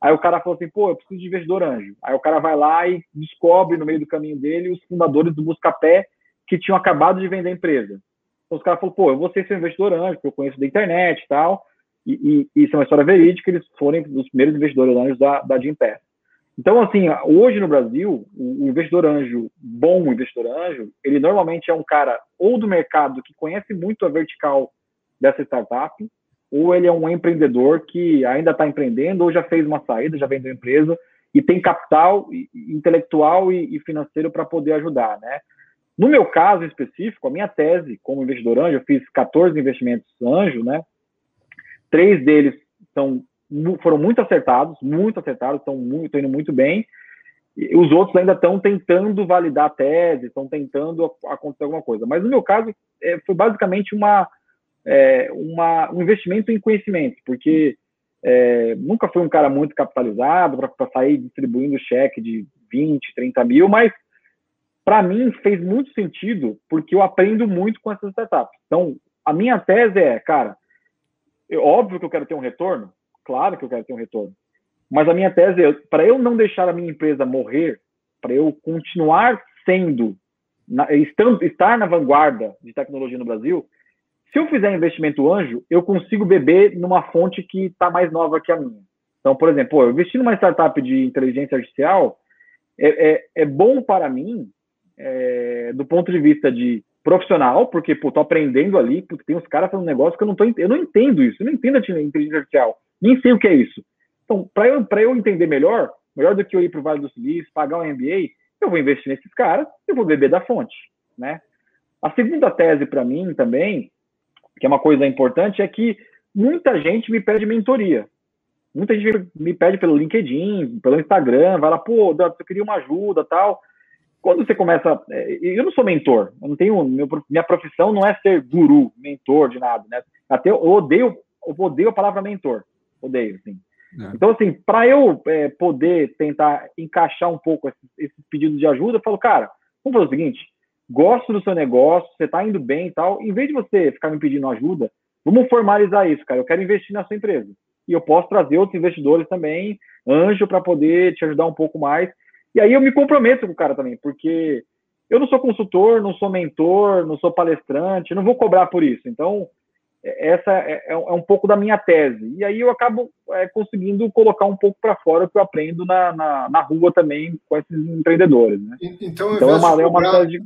S2: Aí o cara falou assim, pô, eu preciso de investidor anjo. Aí o cara vai lá e descobre no meio do caminho dele os fundadores do Buscapé que tinham acabado de vender a empresa. Então os caras falaram, pô, eu vou ser seu investidor anjo, porque eu conheço da internet e tal. E, e, isso é uma história verídica, eles foram os primeiros investidores anjos da, da Gimpass. Então, assim, hoje no Brasil, o investidor anjo, bom investidor anjo, ele normalmente é um cara ou do mercado que conhece muito a vertical dessa startup, ou ele é um empreendedor que ainda está empreendendo ou já fez uma saída, já vendeu empresa e tem capital intelectual e financeiro para poder ajudar, né? No meu caso específico, a minha tese como investidor anjo, eu fiz 14 investimentos anjo, né? Três deles são foram muito acertados, muito acertados, estão muito, indo muito bem. E os outros ainda estão tentando validar a tese, estão tentando acontecer alguma coisa. Mas no meu caso, é, foi basicamente uma, é, uma, um investimento em conhecimento, porque é, nunca fui um cara muito capitalizado para sair distribuindo cheque de 20, 30 mil, mas para mim fez muito sentido, porque eu aprendo muito com essas startups. Então, a minha tese é, cara, é óbvio que eu quero ter um retorno, Claro que eu quero ter um retorno. Mas a minha tese é, para eu não deixar a minha empresa morrer, para eu continuar sendo, na, estando, estar na vanguarda de tecnologia no Brasil, se eu fizer investimento anjo, eu consigo beber numa fonte que está mais nova que a minha. Então, por exemplo, eu investi numa startup de inteligência artificial, é, é, é bom para mim, é, do ponto de vista de profissional, porque, pô, tô aprendendo ali, porque tem uns caras fazendo um negócio que eu não tô, eu não entendo isso, eu não entendo a inteligência artificial. Nem sei o que é isso. Então, para eu, eu entender melhor, melhor do que eu ir para o Vale do Silício, pagar um MBA, eu vou investir nesses caras, eu vou beber da fonte, né? A segunda tese para mim também, que é uma coisa importante, é que muita gente me pede mentoria. Muita gente me pede pelo LinkedIn, pelo Instagram, vai lá, pô, eu queria uma ajuda, tal. Quando você começa, é, eu não sou mentor, eu não tenho, minha profissão não é ser guru, mentor de nada, né? Até eu odeio, eu odeio a palavra mentor odeio, assim. É. Então, assim, para eu é, poder tentar encaixar um pouco esses, esses, pedidos de ajuda, eu falo, cara, vamos fazer o seguinte, gosto do seu negócio, você está indo bem e tal, em vez de você ficar me pedindo ajuda, vamos formalizar isso, cara, eu quero investir na sua empresa. E eu posso trazer outros investidores também, anjo, para poder te ajudar um pouco mais. E aí eu me comprometo com o cara também, porque eu não sou consultor, não sou mentor, não sou palestrante, não vou cobrar por isso. Então, essa é, é, é, um pouco da minha tese. E aí eu acabo é, conseguindo colocar um pouco para fora o que eu aprendo na, na, na, rua também com esses empreendedores. Né?
S3: Então, então é uma, é uma de...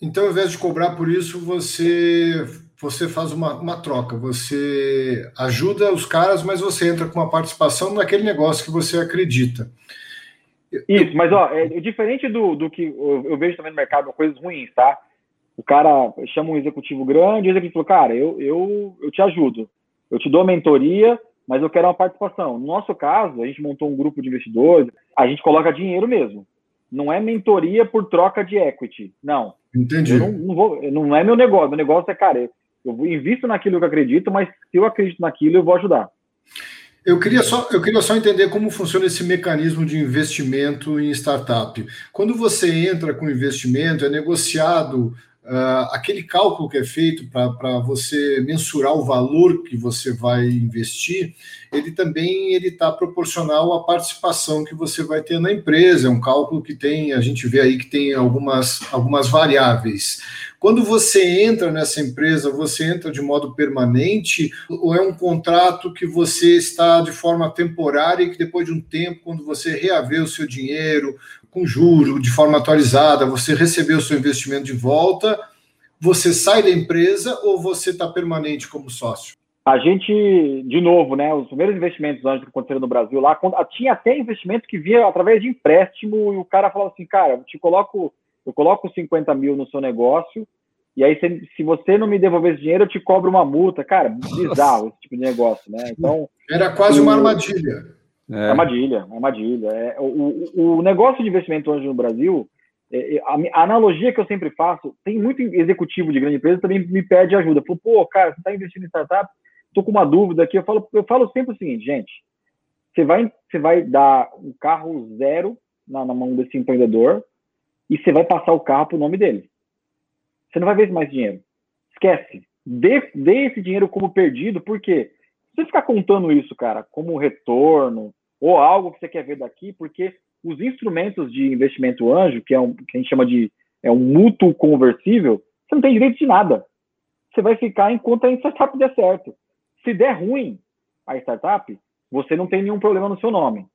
S3: então, ao invés de cobrar por isso, você, você faz uma, uma troca. Você ajuda os caras, mas você entra com uma participação naquele negócio que você acredita.
S2: Isso, mas ó, é, diferente do, do que eu, eu vejo também no mercado, coisas ruins, tá? O cara chama um executivo grande, o executivo falou, cara, eu, eu, eu te ajudo, eu te dou mentoria, mas eu quero uma participação. No nosso caso, a gente montou um grupo de investidores, a gente coloca dinheiro mesmo. Não é mentoria por troca de equity. Não.
S3: Entendi.
S2: Não, não, vou, não, é meu negócio. Meu negócio é, cara, eu invisto naquilo que eu acredito, mas se eu acredito naquilo, eu vou ajudar.
S3: Eu queria, só, eu queria só entender como funciona esse mecanismo de investimento em startup. Quando você entra com investimento, é negociado Uh, aquele cálculo que é feito para você mensurar o valor que você vai investir, ele também ele está proporcional à participação que você vai ter na empresa. É um cálculo que tem, a gente vê aí que tem algumas, algumas variáveis. Quando você entra nessa empresa, você entra de modo permanente ou é um contrato que você está de forma temporária e que depois de um tempo, quando você reaver o seu dinheiro, com juro, de forma atualizada, você recebeu o seu investimento de volta, você sai da empresa ou você está permanente como sócio?
S2: A gente, de novo, né, os primeiros investimentos antes que aconteceram no Brasil lá, tinha até investimento que via através de empréstimo e o cara falava assim, cara, eu te coloco, eu coloco 50 mil no seu negócio e aí se, se você não me devolver esse dinheiro, eu te cobro uma multa. Cara, bizarro esse tipo de negócio, né? Então...
S3: Era quase uma armadilha.
S2: É. armadilha, armadilha. É, o, o negócio de investimento hoje no Brasil, é, é a, a, analogia que eu sempre faço, tem muito executivo de grande empresa também me pede ajuda. Falou, pô, cara, você está investindo em startup? Estou com uma dúvida aqui. Eu falo, eu falo sempre o seguinte, gente, você vai, você vai dar um carro zero na, na mão desse empreendedor e você vai passar o carro para o nome dele. Você não vai ver mais dinheiro. Esquece. Dê, dê esse dinheiro como perdido, porque você ficar contando isso, cara, como retorno ou algo que você quer ver daqui, porque os instrumentos de investimento anjo, que é um que a gente chama de é um mútuo conversível, você não tem direito de nada. Você vai ficar enquanto a startup der certo. Se der ruim a startup, você não tem nenhum problema no seu nome.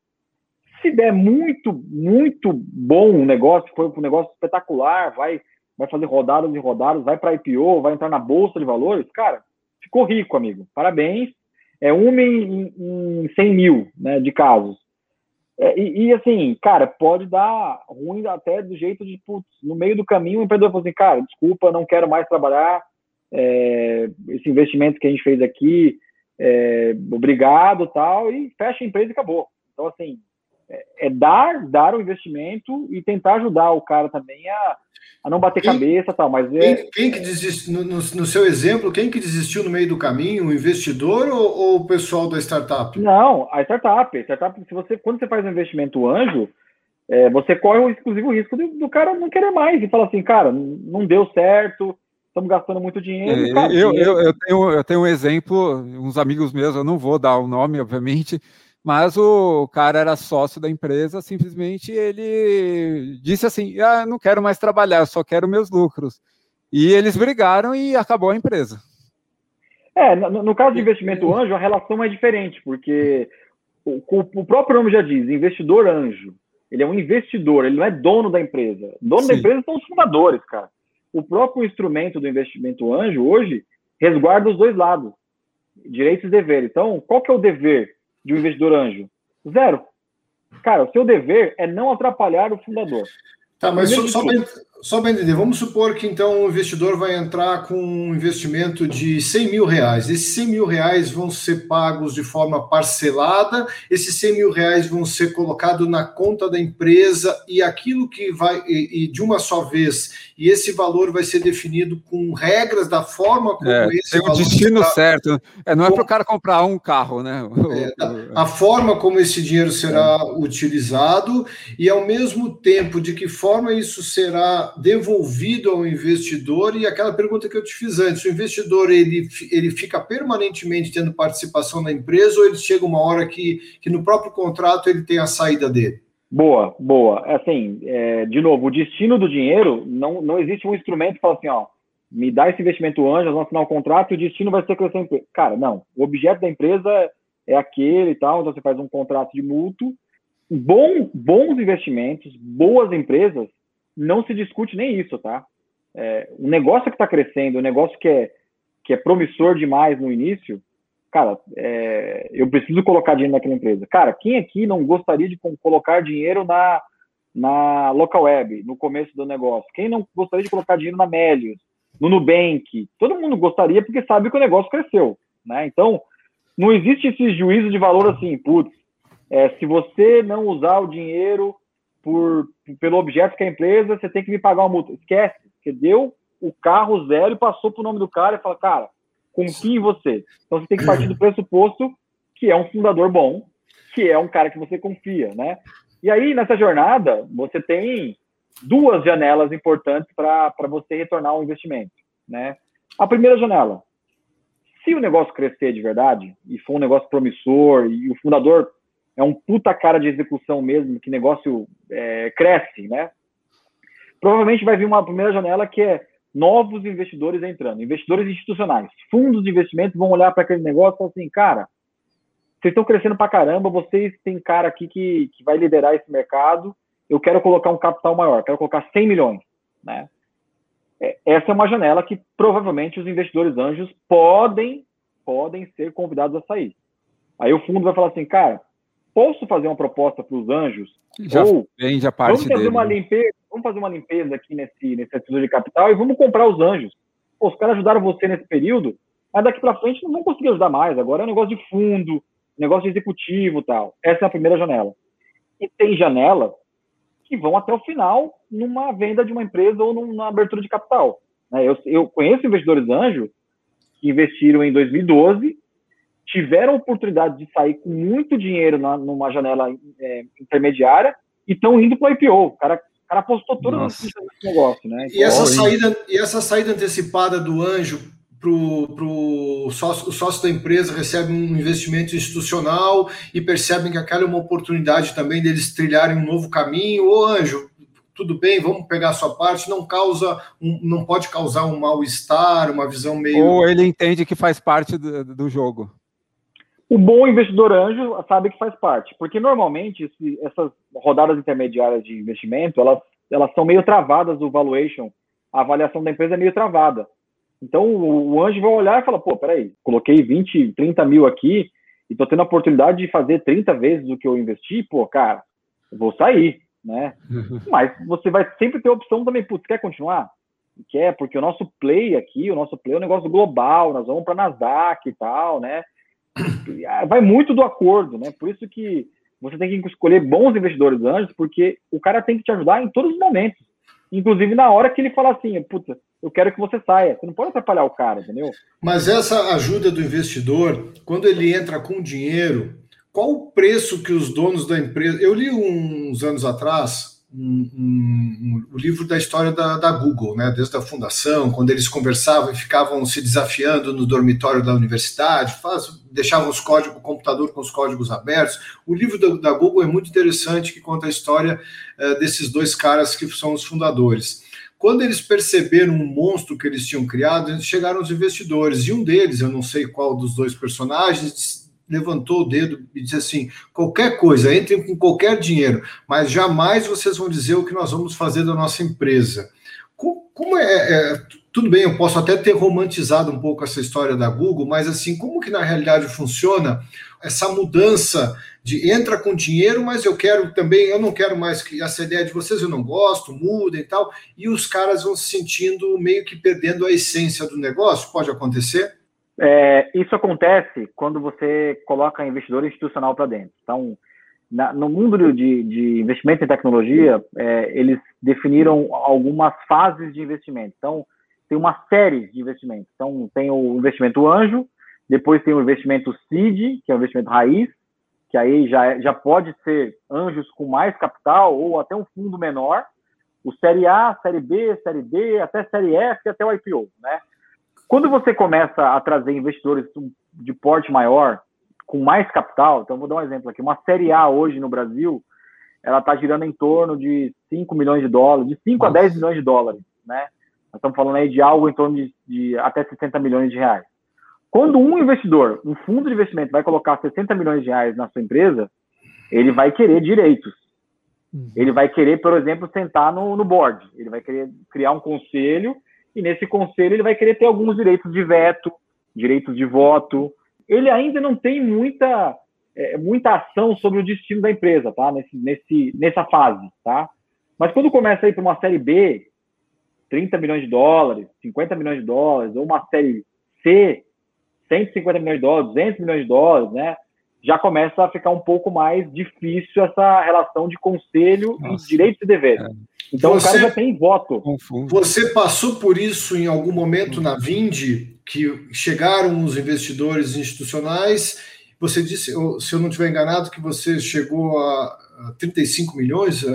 S2: Se der muito, muito bom o negócio, foi um negócio espetacular, vai, vai fazer rodadas e rodadas, vai para IPO, vai entrar na bolsa de valores, cara, ficou rico, amigo. Parabéns. É uma em, em 100 mil, né, de casos. É, e, e, assim, cara, pode dar ruim até do jeito de, putz, no meio do caminho o empreendedor fala assim, cara, desculpa, não quero mais trabalhar, é, esse investimento que a gente fez aqui, é, obrigado, tal, e fecha a empresa e acabou. Então, assim, é, é dar, dar o investimento e tentar ajudar o cara também a, a não bater quem, cabeça tal, mas
S3: é... Quem, quem que desistiu, no, no, no, seu exemplo, quem que desistiu no meio do caminho, o investidor ou, ou, o pessoal da startup?
S2: Não, a startup. A startup, se você, quando você faz um investimento anjo, é, você corre o exclusivo risco do, do, cara não querer mais e fala assim, cara, não deu certo, estamos gastando muito dinheiro.
S1: É, cara, eu, dinheiro... Eu, eu, tenho, eu tenho um exemplo, uns amigos meus, eu não vou dar o nome, obviamente, mas o cara era sócio da empresa, simplesmente ele disse assim: ah, não quero mais trabalhar, só quero meus lucros. E eles brigaram e acabou a empresa.
S2: É, no, no caso de investimento anjo, a relação é diferente, porque o, o, próprio nome já diz, investidor anjo. Ele é um investidor, ele não é dono da empresa. Dono Sim. da empresa são os fundadores, cara. O próprio instrumento do investimento anjo hoje resguarda os dois lados, direitos e deveres. Então, qual que é o dever de um investidor anjo? Zero. Cara, o seu dever é não atrapalhar o fundador.
S3: Tá, mas só, só, só para entender, vamos supor que então o investidor vai entrar com um investimento de 100 mil reais. Esses 100 mil reais vão ser pagos de forma parcelada, esses 100 mil reais vão ser colocados na conta da empresa e aquilo que vai, e, e de uma só vez, e esse valor vai ser definido com regras da forma como
S1: é,
S3: esse
S1: tem o destino está, certo. É, não é para o cara comprar um carro, né?
S3: É, a, a forma como esse dinheiro será é. utilizado e ao mesmo tempo de que forma isso será devolvido ao investidor e aquela pergunta que eu te fiz antes, o investidor ele, ele fica permanentemente tendo participação na empresa ou ele chega uma hora que, que no próprio contrato ele tem a saída dele?
S2: Boa, boa. É assim, é, de novo, o destino do dinheiro, não, não existe um instrumento que fala assim, ó, me dá esse investimento anjo, vamos assinar o contrato e o destino vai ser crescer a empresa. Cara, não. O objeto da empresa é aquele e tal, então você faz um contrato de mútuo. Bom, bons investimentos, boas empresas, não se discute nem isso, tá? É, o negócio que está crescendo, o negócio que é, que é promissor demais no início, cara, é, eu preciso colocar dinheiro naquela empresa. Cara, quem aqui não gostaria de colocar dinheiro na, na local web, no começo do negócio? Quem não gostaria de colocar dinheiro na Melius, no Nubank? Todo mundo gostaria porque sabe que o negócio cresceu, né? Então, não existe esse juízo de valor assim, putz, é, se você não usar o dinheiro por, pelo objeto que é a empresa, você tem que me pagar uma multa. Esquece, você deu o carro zero e passou para o nome do cara e fala, cara, confio em você. Então você tem que partir do pressuposto que é um fundador bom, que é um cara que você confia, né? E aí, nessa jornada, você tem duas janelas importantes para você retornar um investimento, né? A primeira janela, se o negócio crescer de verdade e for um negócio promissor e o fundador é um puta cara de execução mesmo, que negócio é, cresce, né? Provavelmente vai vir uma primeira janela que é novos investidores entrando, investidores institucionais, fundos de investimento vão olhar para aquele negócio e falar assim, cara, vocês estão crescendo para caramba, vocês têm cara aqui que, que vai liderar esse mercado, eu quero colocar um capital maior, quero colocar 100 milhões, né? É, essa é uma janela que provavelmente os investidores anjos podem podem ser convidados a sair. Aí o fundo vai falar assim, cara, posso fazer uma proposta para os anjos?
S1: Já ou vende a parte
S2: vamos fazer
S1: dele.
S2: uma né? limpeza, vamos fazer uma limpeza aqui nesse nesse tesouro de capital e vamos comprar os anjos. Pô, os caras ajudaram você nesse período, mas daqui para frente não vão conseguir ajudar mais. Agora é um negócio de fundo, negócio de executivo, tal. Essa é a primeira janela. E tem janelas que vão até o final numa venda de uma empresa ou numa abertura de capital. Né? Eu, eu conheço investidores anjos que investiram em 2012 tiveram oportunidade de sair com muito dinheiro na, numa janela é, intermediária e estão indo para o IPO. O cara, o cara apostou fichas nesse negócio, né?
S3: E essa, saída, e essa saída antecipada do anjo para o sócio, o sócio da empresa recebe um investimento institucional e percebem que aquela é uma oportunidade também deles trilharem um novo caminho. Ô, anjo, tudo bem, vamos pegar a sua parte, não causa, um, não pode causar um mal-estar, uma visão meio.
S1: Ou ele entende que faz parte do, do jogo.
S2: O bom investidor anjo sabe que faz parte, porque normalmente esse, essas rodadas intermediárias de investimento, elas, elas são meio travadas, o valuation, a avaliação da empresa é meio travada. Então o, o anjo vai olhar e falar, pô, peraí, coloquei 20, 30 mil aqui e tô tendo a oportunidade de fazer 30 vezes o que eu investi, pô, cara, vou sair, né? Mas você vai sempre ter a opção também, putz, quer continuar? Quer, porque o nosso play aqui, o nosso play é um negócio global, nós vamos para Nasdaq e tal, né? Vai muito do acordo, né? Por isso que você tem que escolher bons investidores antes, porque o cara tem que te ajudar em todos os momentos. Inclusive na hora que ele fala assim, puta, eu quero que você saia. Você não pode atrapalhar o cara, entendeu?
S3: Mas essa ajuda do investidor, quando ele entra com dinheiro, qual o preço que os donos da empresa. Eu li uns anos atrás um, um, um, o livro da história da, da, Google, né? desde a fundação, quando eles conversavam e ficavam se desafiando no dormitório da universidade, faz, deixavam os códigos, o computador com os códigos abertos. O livro da, Google é muito interessante, que conta a história uh, desses dois caras que são os fundadores. Quando eles perceberam o monstro que eles tinham criado, chegaram os investidores, e um deles, eu não sei qual dos dois personagens, levantou o dedo e disse assim: qualquer coisa, entrem com qualquer dinheiro, mas jamais vocês vão dizer o que nós vamos fazer da nossa empresa. Como, é, é, Tudo bem, eu posso até ter romantizado um pouco essa história da Google, mas assim, como que na realidade funciona essa mudança de entra com dinheiro, mas eu quero também, eu não quero mais que essa ideia de vocês eu não gosto, muda e tal, e os caras vão se sentindo meio que perdendo a essência do negócio? Pode acontecer?
S2: É, isso acontece quando você coloca investidor institucional para dentro. Então, na, no mundo de, de, investimento em tecnologia, é, eles definiram algumas fases de investimento. Então, tem uma série de investimentos. Então, tem o investimento anjo, depois tem o investimento seed, que é o investimento raiz, que aí já, já pode ser anjos com mais capital ou até um fundo menor. O série A, série B, série D, até série F, até o IPO, né? Quando você começa a trazer investidores de porte maior, com mais capital, então vou dar um exemplo aqui, uma Série A hoje no Brasil, ela está girando em torno de 5 milhões de dólares, de 5 Nossa. a 10 milhões de dólares, né? Nós estamos falando aí de algo em torno de, de até 60 milhões de reais. Quando um investidor, um fundo de investimento, vai colocar 60 milhões de reais na sua empresa, ele vai querer direitos. Uhum. Ele vai querer, por exemplo, sentar no, no board. Ele vai querer criar um conselho e nesse conselho ele vai querer ter alguns direitos de veto, direitos de voto. Ele ainda não tem muita, é, muita ação sobre o destino da empresa, tá? Nesse, nesse, nessa fase, tá? Mas quando começa a ir para uma série B, 30 milhões de dólares, 50 milhões de dólares, ou uma série C, 150 milhões de dólares, 200 milhões de dólares, né? Já começa a ficar um pouco mais difícil essa relação de conselho Nossa. e direitos e deveres. É. Então você, o cara já tem voto.
S3: Você passou por isso em algum momento na Vindi, que chegaram os investidores institucionais. Você disse, se eu não estiver enganado, que você chegou a 35 milhões uh,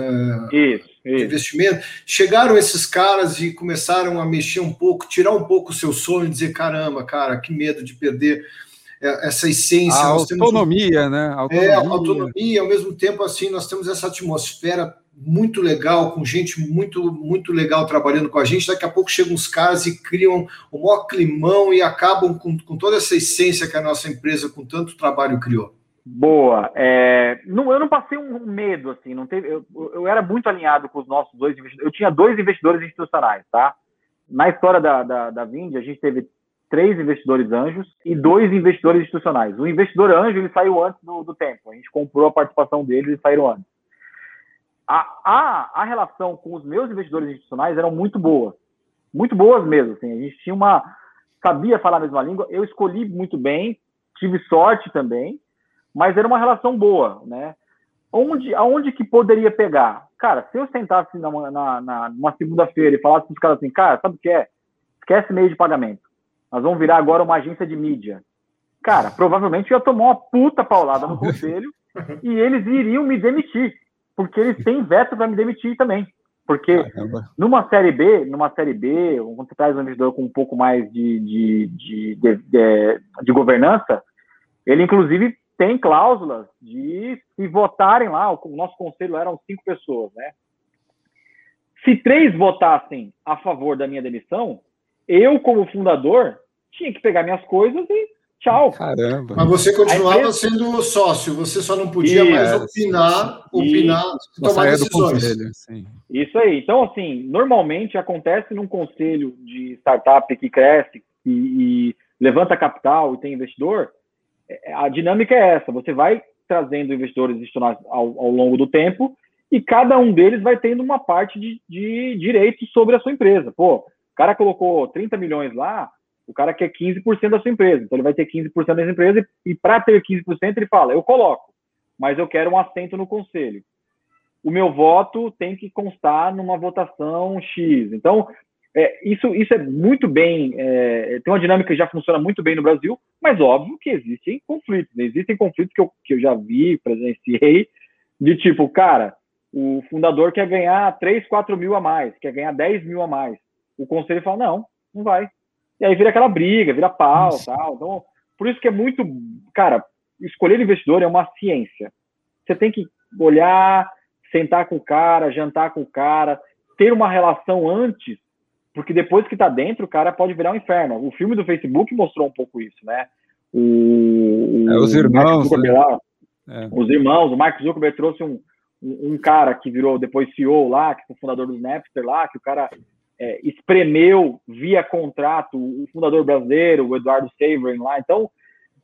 S3: isso, de isso. investimento. Chegaram esses caras e começaram a mexer um pouco, tirar um pouco o seu sonho e dizer: caramba, cara, que medo de perder é, essa essência. A
S1: autonomia, temos... né?
S3: Autonomia. É, autonomia, ao mesmo tempo, assim, nós temos essa atmosfera muito legal, com gente muito, muito legal trabalhando com a gente. Daqui a pouco chegam uns caras e criam o maior climão e acabam com, com toda essa essência que a nossa empresa, com tanto trabalho, criou.
S2: Boa. É, não, eu não passei um medo, assim, não teve. Eu, eu era muito alinhado com os nossos dois investidores. Eu tinha dois investidores institucionais, tá? Na história da, da, da a gente teve três investidores anjos e dois investidores institucionais. O investidor anjo ele saiu antes do, do tempo. A gente comprou a participação deles e saíram antes a, a, a relação com os meus investidores institucionais eram muito boas. Muito boas mesmo. Assim. A gente tinha uma. Sabia falar a mesma língua, eu escolhi muito bem, tive sorte também, mas era uma relação boa, né? Onde, aonde que poderia pegar? Cara, se eu sentasse na, na, na numa segunda-feira e falasse para os caras assim, cara, sabe o que é? Esquece meio de pagamento. Nós vamos virar agora uma agência de mídia. Cara, provavelmente eu ia tomar uma puta paulada no conselho e eles iriam me demitir porque eles têm veto para me demitir também. Porque Caramba. numa série B, numa série B, quando você traz um investidor com um pouco mais de, de, de, de, de, de governança, ele inclusive tem cláusulas de se votarem lá, o nosso conselho eram cinco pessoas, né? Se três votassem a favor da minha demissão, eu, como fundador, tinha que pegar minhas coisas e Tchau.
S3: Caramba. Mas você continuava empresa... sendo sócio, você só não podia Isso, mais opinar, opinar, tomar decisões. Conselho,
S2: Isso aí. Então, assim, normalmente acontece num conselho de startup que cresce e, e levanta capital e tem investidor, é, a dinâmica é essa: você vai trazendo investidores institucionais ao, ao longo do tempo e cada um deles vai tendo uma parte de, de direitos sobre a sua empresa. Pô, o cara colocou 30 milhões lá, o cara quer 15% da sua empresa, então ele vai ter 15% da empresa e, e para ter 15% ele fala, eu coloco, mas eu quero um assento no conselho. O meu voto tem que constar numa votação X. Então, é, isso, isso é muito bem, é, tem uma dinâmica que já funciona muito bem no Brasil, mas óbvio que existem conflitos. Né? Existem conflitos que eu, que eu já vi, presenciei, de tipo, cara, o fundador quer ganhar 3, 4 mil a mais, quer ganhar 10 mil a mais. O conselho fala, não, não vai. E aí vira aquela briga, vira pau, Nossa. tal. Então, por isso que é muito, cara, escolher investidor é uma ciência. Você tem que olhar, sentar com o cara, jantar com o cara, ter uma relação antes, porque depois que tá dentro, o cara pode virar um inferno. O filme do Facebook mostrou um pouco isso, né?
S1: O, é, os irmãos, né?
S2: é. os irmãos, o Mark Zuckerberg trouxe um, um, cara que virou depois CEO lá, que foi fundador do Napster lá, que o cara é, espremeu via contrato o fundador brasileiro, o Eduardo Saverin lá. Então,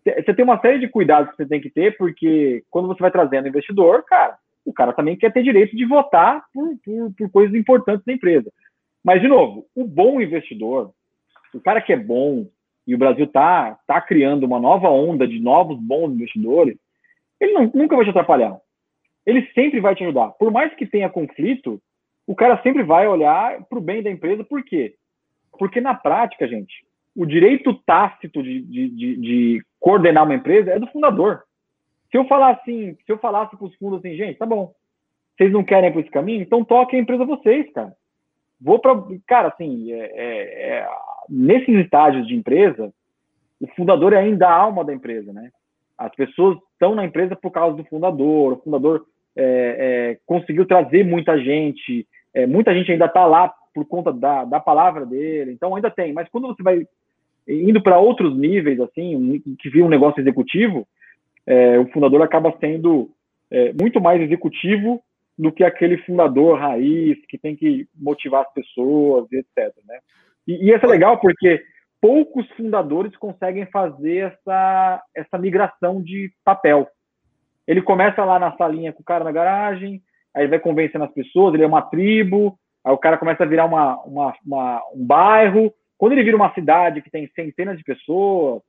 S2: você tem uma série de cuidados que você tem que ter, porque quando você vai trazendo investidor, cara, o cara também quer ter direito de votar por, por, por coisas importantes da empresa. Mas, de novo, o bom investidor, o cara que é bom, e o Brasil está tá criando uma nova onda de novos bons investidores, ele não, nunca vai te atrapalhar ele sempre vai te ajudar. Por mais que tenha conflito, o cara sempre vai olhar para o bem da empresa. Por quê? Porque na prática, gente, o direito tácito de, de, de, de coordenar uma empresa é do fundador. Se eu falar assim, se eu falasse para os fundos assim, gente, tá bom, vocês não querem por esse caminho, então toquem a empresa vocês, cara. Vou para, cara, assim, é, é, é, nesses estágios de empresa, o fundador é ainda a alma da empresa, né? As pessoas estão na empresa por causa do fundador, o fundador é, é, conseguiu trazer muita gente, é, muita gente ainda está lá por conta da, da palavra dele, então ainda tem, mas quando você vai indo para outros níveis, assim, que vira um negócio executivo, é, o fundador acaba sendo é, muito mais executivo do que aquele fundador raiz que tem que motivar as pessoas, etc. Né? E, e isso é legal porque poucos fundadores conseguem fazer essa, essa migração de papel. Ele começa lá na salinha com o cara na garagem, aí vai convencendo as pessoas, ele é uma tribo, aí o cara começa a virar uma, uma, uma um bairro. Quando ele vira uma cidade que tem centenas de pessoas,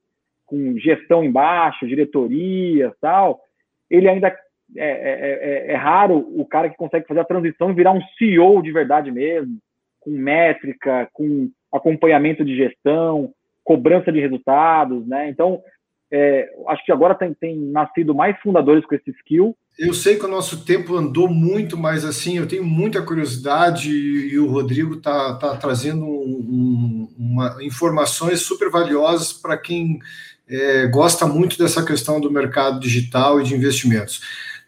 S2: com gestão embaixo, diretoria tal, ele ainda é, é, é, é, raro o cara que consegue fazer a transição e virar um CEO de verdade mesmo, com métrica, com acompanhamento de gestão, cobrança de resultados, né? Então, é, acho que agora tem, tem, nascido mais fundadores com esse skill.
S3: Eu sei que o nosso tempo andou muito, mas assim, eu tenho muita curiosidade e o Rodrigo está tá trazendo um, uma, informações super valiosas para quem é, gosta muito dessa questão do mercado digital e de investimentos.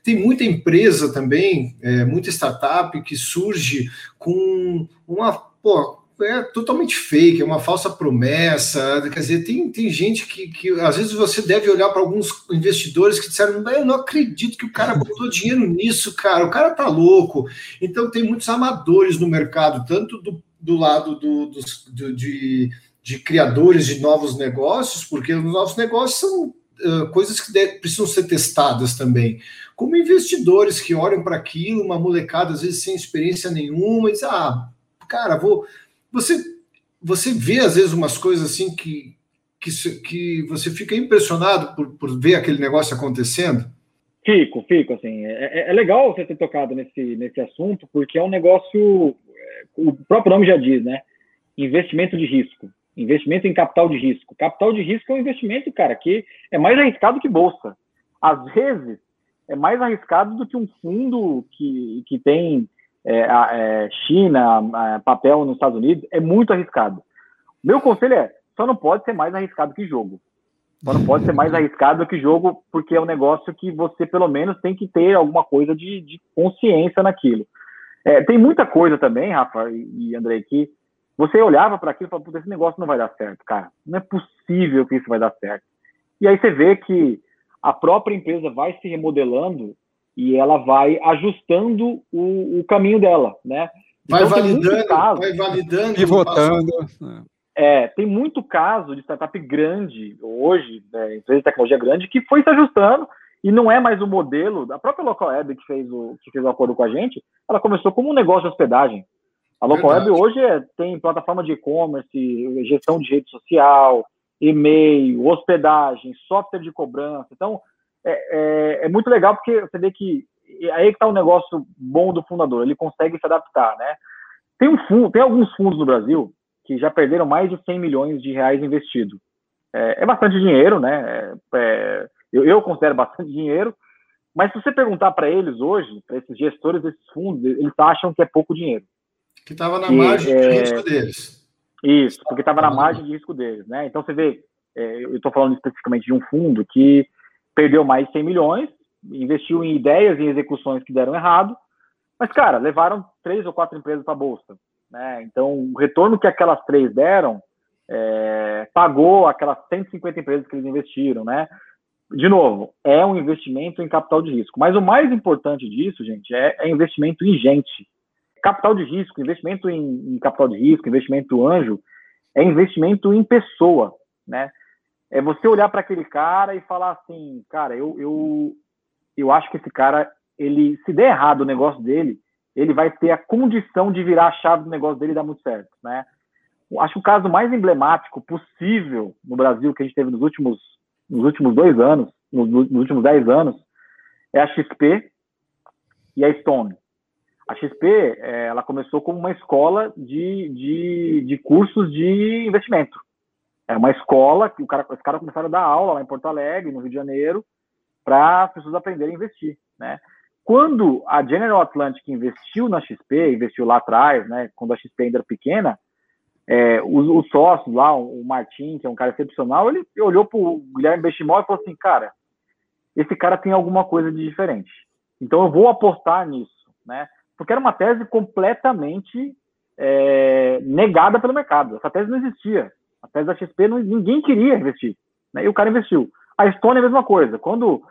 S3: Tem muita empresa também, é, muita startup que surge com uma. Pô, é totalmente fake, é uma falsa promessa. Quer dizer, tem, tem gente que, que às vezes você deve olhar para alguns investidores que disseram: eu não acredito que o cara botou dinheiro nisso, cara, o cara tá louco. Então, tem muitos amadores no mercado, tanto do, do lado do, do, do de, de criadores de novos negócios, porque os novos negócios são uh, coisas que precisam ser testadas também, como investidores que olham para aquilo, uma molecada, às vezes sem experiência nenhuma, e diz: ah, cara, vou você, você vê, às vezes, umas coisas assim que, que, que você fica impressionado por, por ver aquele negócio acontecendo?
S2: Fico, fico, assim. É, é, é legal você ter tocado nesse, nesse assunto, porque é um negócio. É, o próprio nome já diz, né? Investimento de risco. Investimento em capital de risco. Capital de risco é um investimento, cara, que é mais arriscado que bolsa. Às vezes, é mais arriscado do que um fundo que, que tem é, é, China, é, papel nos Estados Unidos, é muito arriscado. Meu conselho é, só não pode ser mais arriscado que jogo. Só não pode ser mais arriscado que jogo, porque é um negócio que você, pelo menos, tem que ter alguma coisa de, de consciência naquilo. É, tem muita coisa também, Rafa e, e Andrei, que você olhava para aquilo e falava, esse negócio não vai dar certo, cara. Não é possível que isso vai dar certo. E aí você vê que a própria empresa vai se remodelando e ela vai ajustando o, o caminho dela, né?
S3: Vai então, validando, caso, vai validando,
S1: pivotando.
S2: É, tem muito caso de startup grande hoje, né, empresa de tecnologia grande, que foi se ajustando e não é mais o modelo. A própria Local Web que fez o que fez o acordo com a gente, ela começou como um negócio de hospedagem. A Local Web hoje é, tem plataforma de e-commerce, gestão de rede social, e-mail, hospedagem, software de cobrança. Então, é, é, é muito legal porque você vê que aí que está o um negócio bom do fundador, ele consegue se adaptar, né? Tem um fundo, tem alguns fundos no Brasil que já perderam mais de 100 milhões de reais investido. É, é bastante dinheiro, né? É, é, eu, eu, considero bastante dinheiro, mas se você perguntar para eles hoje, para esses gestores desses fundos, eles acham que é pouco dinheiro.
S3: Que estava na margem de é, risco deles.
S2: Isso, porque estava na margem de risco deles, né? Então você vê, é, eu estou falando especificamente de um fundo que perdeu mais de 100 milhões, investiu em ideias e execuções que deram errado, mas, cara, levaram três ou quatro empresas para a Bolsa. Né? Então, o retorno que aquelas três deram é, pagou aquelas 150 empresas que eles investiram, né? De novo, é um investimento em capital de risco. Mas o mais importante disso, gente, é, é investimento em gente. Capital de risco, investimento em, em capital de risco, investimento anjo, é investimento em pessoa, né? É você olhar para aquele cara e falar assim, cara, eu, eu, eu acho que esse cara, ele, se der errado o negócio dele, ele vai ter a condição de virar a chave do negócio dele e dar muito certo, né? Acho que o caso mais emblemático possível no Brasil que a gente teve nos últimos, nos últimos dois anos, nos, nos últimos dez anos, é a XP e a Stone. A XP, é, ela começou como uma escola de, de, de cursos de investimento. É uma escola que o cara, os caras começaram a dar aula lá em Porto Alegre, no Rio de Janeiro, para as pessoas aprenderem a investir, né? Quando a General Atlantic investiu na XP, investiu lá atrás, né, quando a XP ainda era pequena, é, os, os sócios lá, o Martin, que é um cara excepcional, ele olhou para o Guilherme Benchimol e falou assim, cara, esse cara tem alguma coisa de diferente. Então eu vou apostar nisso, né? Porque era uma tese completamente é, negada pelo mercado. Essa tese não existia. A tese da XP não, ninguém queria investir, né? E o cara investiu. A Estônia é a mesma coisa. Quando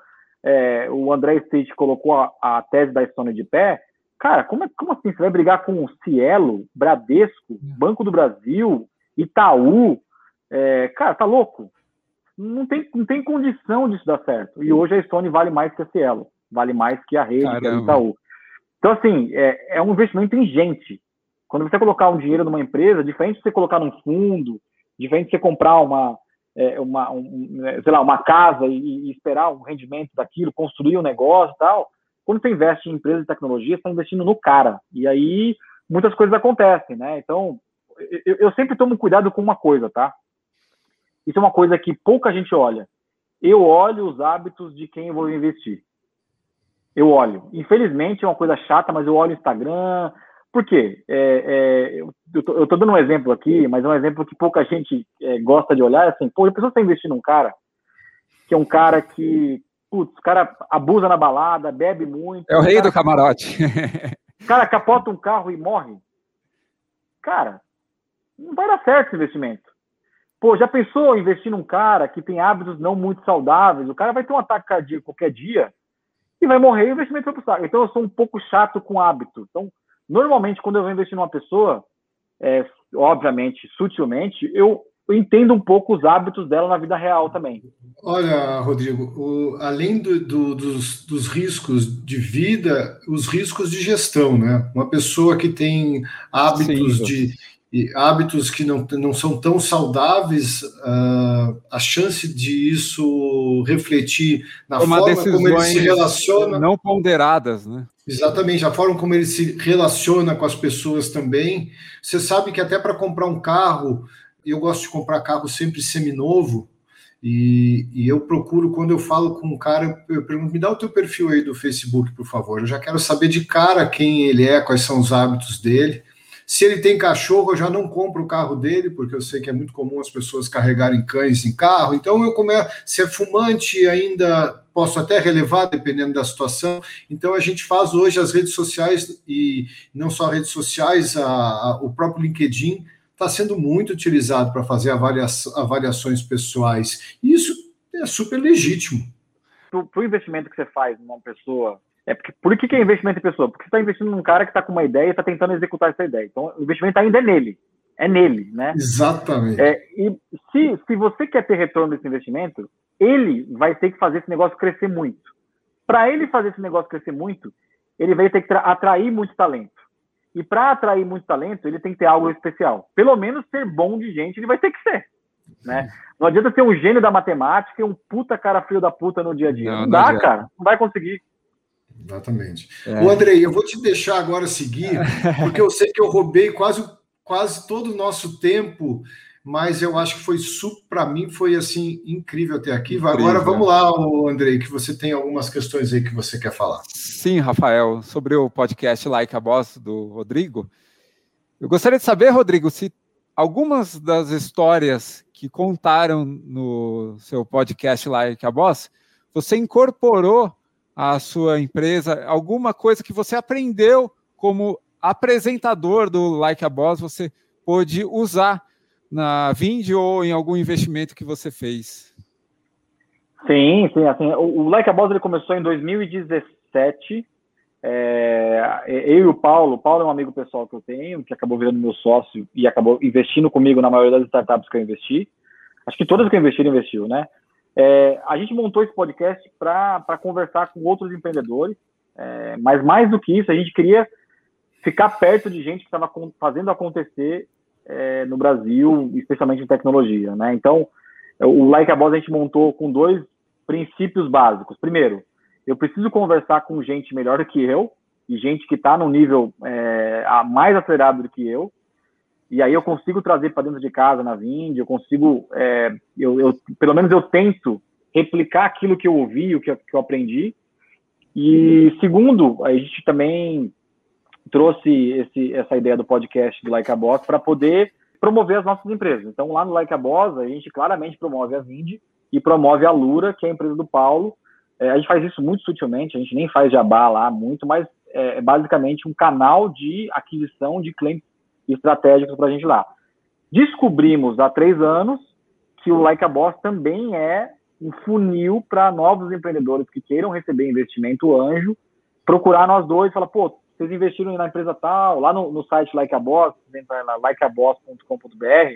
S2: é, o André State colocou a, a, tese da Estônia de pé, cara, como, é, como assim? Você vai brigar com o Cielo, Bradesco, Banco do Brasil, Itaú? É, cara, tá louco? Não tem, não tem condição disso dar certo. E hoje a Estônia vale mais que a Cielo, vale mais que a rede, Caramba. que a Itaú. Então, assim, é, é um investimento em gente. Quando você colocar um dinheiro numa empresa, diferente de você colocar num fundo, diferente de você comprar uma, é, uma, um, sei lá, uma casa e, e, esperar um rendimento daquilo, construir um negócio e tal. Quando você investe em empresas de tecnologia, você está investindo no cara. E aí muitas coisas acontecem, né? Então, eu, eu sempre tomo cuidado com uma coisa, tá? Isso é uma coisa que pouca gente olha. Eu olho os hábitos de quem eu vou investir. Eu olho. Infelizmente é uma coisa chata, mas eu olho o Instagram, por quê? É, é, eu estou dando um exemplo aqui, mas é um exemplo que pouca gente é, gosta de olhar. Assim, pô, a pessoa está investindo num cara que é um cara que, putz, o cara abusa na balada, bebe muito.
S1: É o rei do camarote.
S2: o cara capota um carro e morre. Cara, não vai dar certo esse investimento. Pô, já pensou investir num cara que tem hábitos não muito saudáveis? O cara vai ter um ataque cardíaco qualquer dia e vai morrer e o investimento vai pro saco. Então eu sou um pouco chato com hábito. Então, Normalmente, quando eu vou investir numa pessoa, é, obviamente, sutilmente, eu, entendo um pouco os hábitos dela na vida real também.
S3: Olha, Rodrigo, o, além do, do, dos, dos, riscos de vida, os riscos de gestão, né? Uma pessoa que tem hábitos Sim, de hábitos que não, não são tão saudáveis, uh, a chance de isso refletir na
S1: Tomar forma como ele se relaciona. Não ponderadas, né?
S3: Exatamente, a forma como ele se relaciona com as pessoas também. Você sabe que até para comprar um carro, eu gosto de comprar carro sempre seminovo, e, e, eu procuro, quando eu falo com um cara, eu pergunto, me dá o teu perfil aí do Facebook, por favor. Eu já quero saber de cara quem ele é, quais são os hábitos dele. Se ele tem cachorro, eu já não compro o carro dele, porque eu sei que é muito comum as pessoas carregarem cães em carro. Então eu começo, se é fumante, ainda posso até relevar, dependendo da situação. Então a gente faz hoje as redes sociais, e não só redes sociais, a, a, o próprio LinkedIn está sendo muito utilizado para fazer avalia, avaliações pessoais. Isso é super legítimo.
S2: Para o investimento que você faz numa pessoa, é porque, por que, que é investimento em pessoa? Porque você está investindo num cara que está com uma ideia e está tentando executar essa ideia. Então, o investimento ainda é nele. É nele, né?
S3: Exatamente.
S2: É, e se, se você quer ter retorno desse investimento, ele vai ter que fazer esse negócio crescer muito. Para ele fazer esse negócio crescer muito, ele vai ter que atrair muito talento. E para atrair muito talento, ele tem que ter algo especial. Pelo menos ser bom de gente, ele vai ter que ser. Né? Não adianta ser um gênio da matemática e um puta cara frio da puta no dia a dia. Não, não, dá, adianta. cara. Não vai conseguir.
S3: Exatamente. É. O Andrei, eu vou te deixar agora seguir, porque eu sei que eu roubei quase, quase todo o nosso tempo, mas eu acho que foi para mim foi assim incrível até aqui. Incrível. Agora vamos lá, Andrei, que você tem algumas questões aí que você quer falar.
S1: Sim, Rafael, sobre o podcast Like a Boss do Rodrigo. Eu gostaria de saber, Rodrigo, se algumas das histórias que contaram no seu podcast Like a Boss, você incorporou à sua empresa alguma coisa que você aprendeu como apresentador do Like a Boss, você pôde usar na Vind ou em algum investimento que você fez?
S2: Sim, sim. Assim, o, o Like a Boss ele começou em 2017 é, eu e o Paulo, o Paulo é um amigo pessoal que eu tenho, que acabou virando meu sócio e acabou investindo comigo na maioria das startups que eu investi. Acho que todas que eu investi, ele investiu, né? É, a gente montou esse podcast para conversar com outros empreendedores, é, mas mais do que isso, a gente queria ficar perto de gente que estava fazendo acontecer é, no Brasil, especialmente em tecnologia, né? Então, o Like a Boss a gente montou com dois princípios básicos. Primeiro, eu preciso conversar com gente melhor do que eu e gente que está no nível é, mais acelerado do que eu. E aí eu consigo trazer para dentro de casa na Vind, eu consigo, é, eu, eu, pelo menos eu tento replicar aquilo que eu ouvi, o que, que eu aprendi. E segundo, a gente também trouxe esse, essa ideia do podcast do Like a Boss para poder promover as nossas empresas. Então, lá no Like a Boss, a gente claramente promove a Vind e promove a Lura, que é a empresa do Paulo, é, a gente faz isso muito sutilmente, a gente nem faz jabá lá muito, mas é, é basicamente um canal de aquisição de clientes estratégicos para a gente lá. Descobrimos há três anos que o Like a Boss também é um funil para novos empreendedores que queiram receber investimento anjo, procurar nós dois e falar, pô, vocês investiram na empresa tal, lá no, no site Like a Boss, entra lá likeaboss.com.br,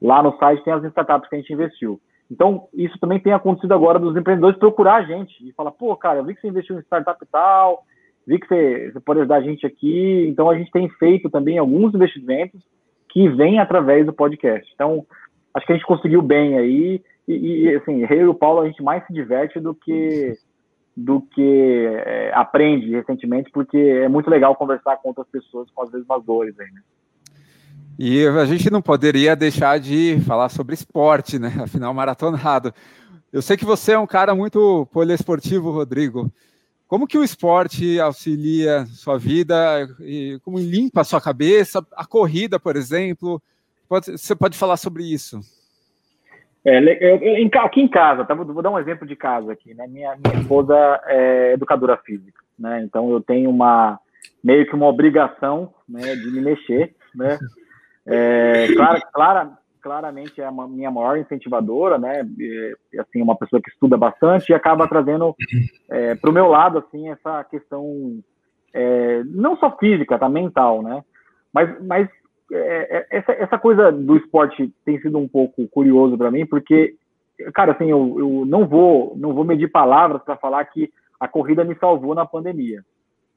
S2: lá no site tem as startups que a gente investiu. Então, isso também tem acontecido agora dos empreendedores procurar a gente e falar, pô, cara, eu vi que você investiu em startup tal, vi que você, você pode ajudar a gente aqui. Então, a gente tem feito também alguns investimentos que vêm através do podcast. Então, acho que a gente conseguiu bem aí. E, e assim, eu e o Paulo, a gente mais se diverte do que do que é, aprende recentemente, porque é muito legal conversar com outras pessoas com as mesmas dores aí, né?
S1: E a gente não poderia deixar de falar sobre esporte, né? Afinal, maratonado. Eu sei que você é um cara muito poliesportivo, Rodrigo. Como que o esporte auxilia sua vida e como limpa a sua cabeça? A corrida, por exemplo. Pode, você pode falar sobre isso?
S2: É, eu, eu, aqui em casa, tá? vou dar um exemplo de casa aqui. Né? Minha, minha esposa é educadora física, né? então eu tenho uma meio que uma obrigação né, de me mexer, né? É, clara, clara, claramente é a minha maior incentivadora, né? Assim, uma pessoa que estuda bastante e acaba trazendo é, para o meu lado assim essa questão é, não só física, tá mental, né? Mas, mas é, é, essa, essa coisa do esporte tem sido um pouco curioso para mim, porque, cara, assim, eu, eu não vou não vou medir palavras para falar que a corrida me salvou na pandemia.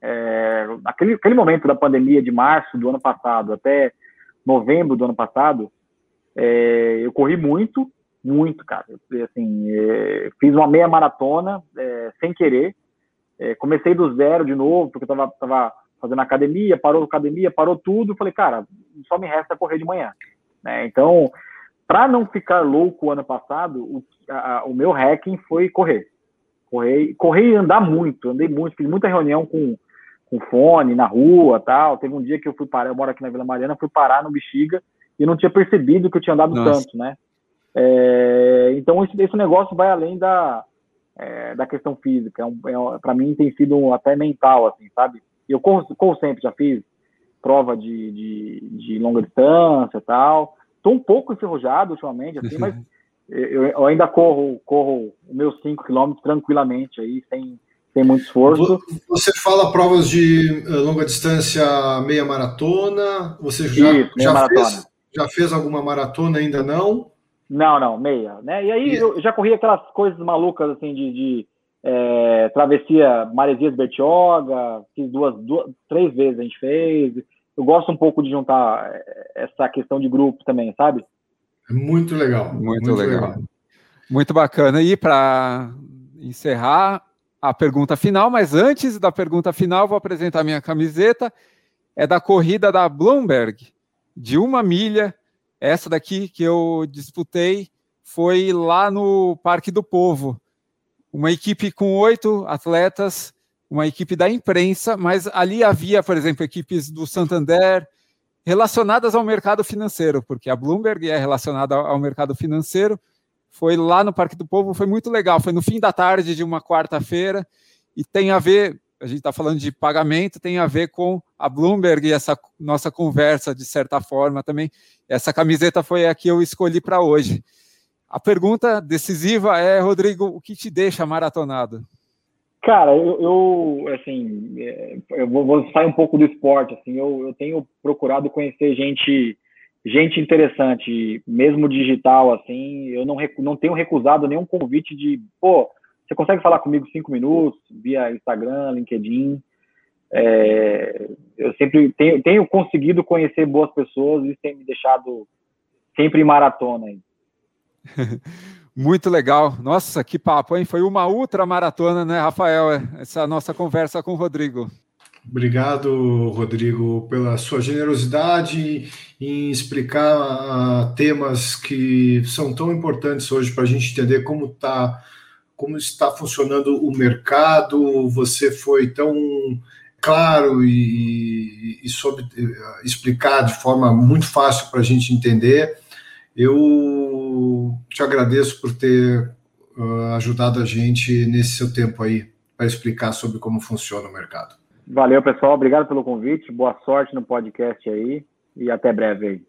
S2: É, aquele, aquele momento da pandemia de março do ano passado até novembro do ano passado, é, eu corri muito, muito, cara. Eu, assim, é, fiz uma meia maratona é, sem querer. Comecei do zero de novo, porque eu tava fazendo academia, parou academia, parou tudo. Falei, cara, só me resta correr de manhã. Né? Então, para não ficar louco o ano passado, o, a, o meu hacking foi correr. Correr, correr e andar muito. Andei muito, fiz muita reunião com com fone na rua tal. Teve um dia que eu fui parar, eu moro aqui na Vila Mariana, fui parar no Bexiga e não tinha percebido que eu tinha andado Nossa. tanto, né? É, então esse, esse, negócio vai além da, é, da questão física. É um, é, para mim tem sido um, até mental, assim, sabe? Eu corro, corro sempre, já fiz prova de, de, de longa distância tal. Estou um pouco enferrujado ultimamente, assim, mas eu, eu ainda corro, corro os meus 5 quilômetros tranquilamente aí, sem, sem muito esforço.
S3: Você fala provas de eh, longa distância, meia maratona? Você já, Isso, já, maratona. Fez, já fez alguma maratona ainda não?
S2: Não, não, meia. Né? E aí eu já corri aquelas coisas malucas assim de, de é, travessia Maresias Bertioga, fiz duas, duas, três vezes a gente fez. Eu gosto um pouco de juntar é, essa questão de grupo também, sabe?
S3: É muito legal.
S1: Muito, muito legal. legal. Muito bacana. E para encerrar a pergunta final, mas antes da pergunta final, vou apresentar minha camiseta. É da corrida da Bloomberg, de uma milha. Essa daqui que eu disputei foi lá no Parque do Povo, uma equipe com oito atletas, uma equipe da imprensa, mas ali havia, por exemplo, equipes do Santander relacionadas ao mercado financeiro, porque a Bloomberg é relacionada ao mercado financeiro. Foi lá no Parque do Povo, foi muito legal. Foi no fim da tarde de uma quarta-feira e tem a ver, a gente está falando de pagamento, tem a ver com a Bloomberg e essa nossa conversa, de certa forma também. Essa camiseta foi a que eu escolhi para hoje. A pergunta decisiva é, Rodrigo, o que te deixa maratonado?
S2: Cara, eu, eu assim, é, eu vou, vou, sair um pouco do esporte, assim, eu, eu tenho procurado conhecer gente, gente interessante, mesmo digital, assim, eu não, não tenho recusado nenhum convite de, pô, você consegue falar comigo cinco minutos via Instagram, LinkedIn, é, eu sempre tenho, tenho conseguido conhecer boas pessoas e isso tem me deixado sempre em maratona.
S1: Muito legal. Nossa, que papo, hein? Foi uma ultra maratona, né, Rafael? Essa nossa conversa com o Rodrigo.
S3: Obrigado, Rodrigo, pela sua generosidade em explicar uh, temas que são tão importantes hoje para a gente entender como tá, como está funcionando o mercado. Você foi tão claro e, e soube uh, explicar de forma muito fácil para a gente entender. Eu te agradeço por ter uh, ajudado a gente nesse seu tempo aí para explicar sobre como funciona o mercado.
S2: Valeu, pessoal. Obrigado pelo convite. Boa sorte no podcast aí e até breve aí.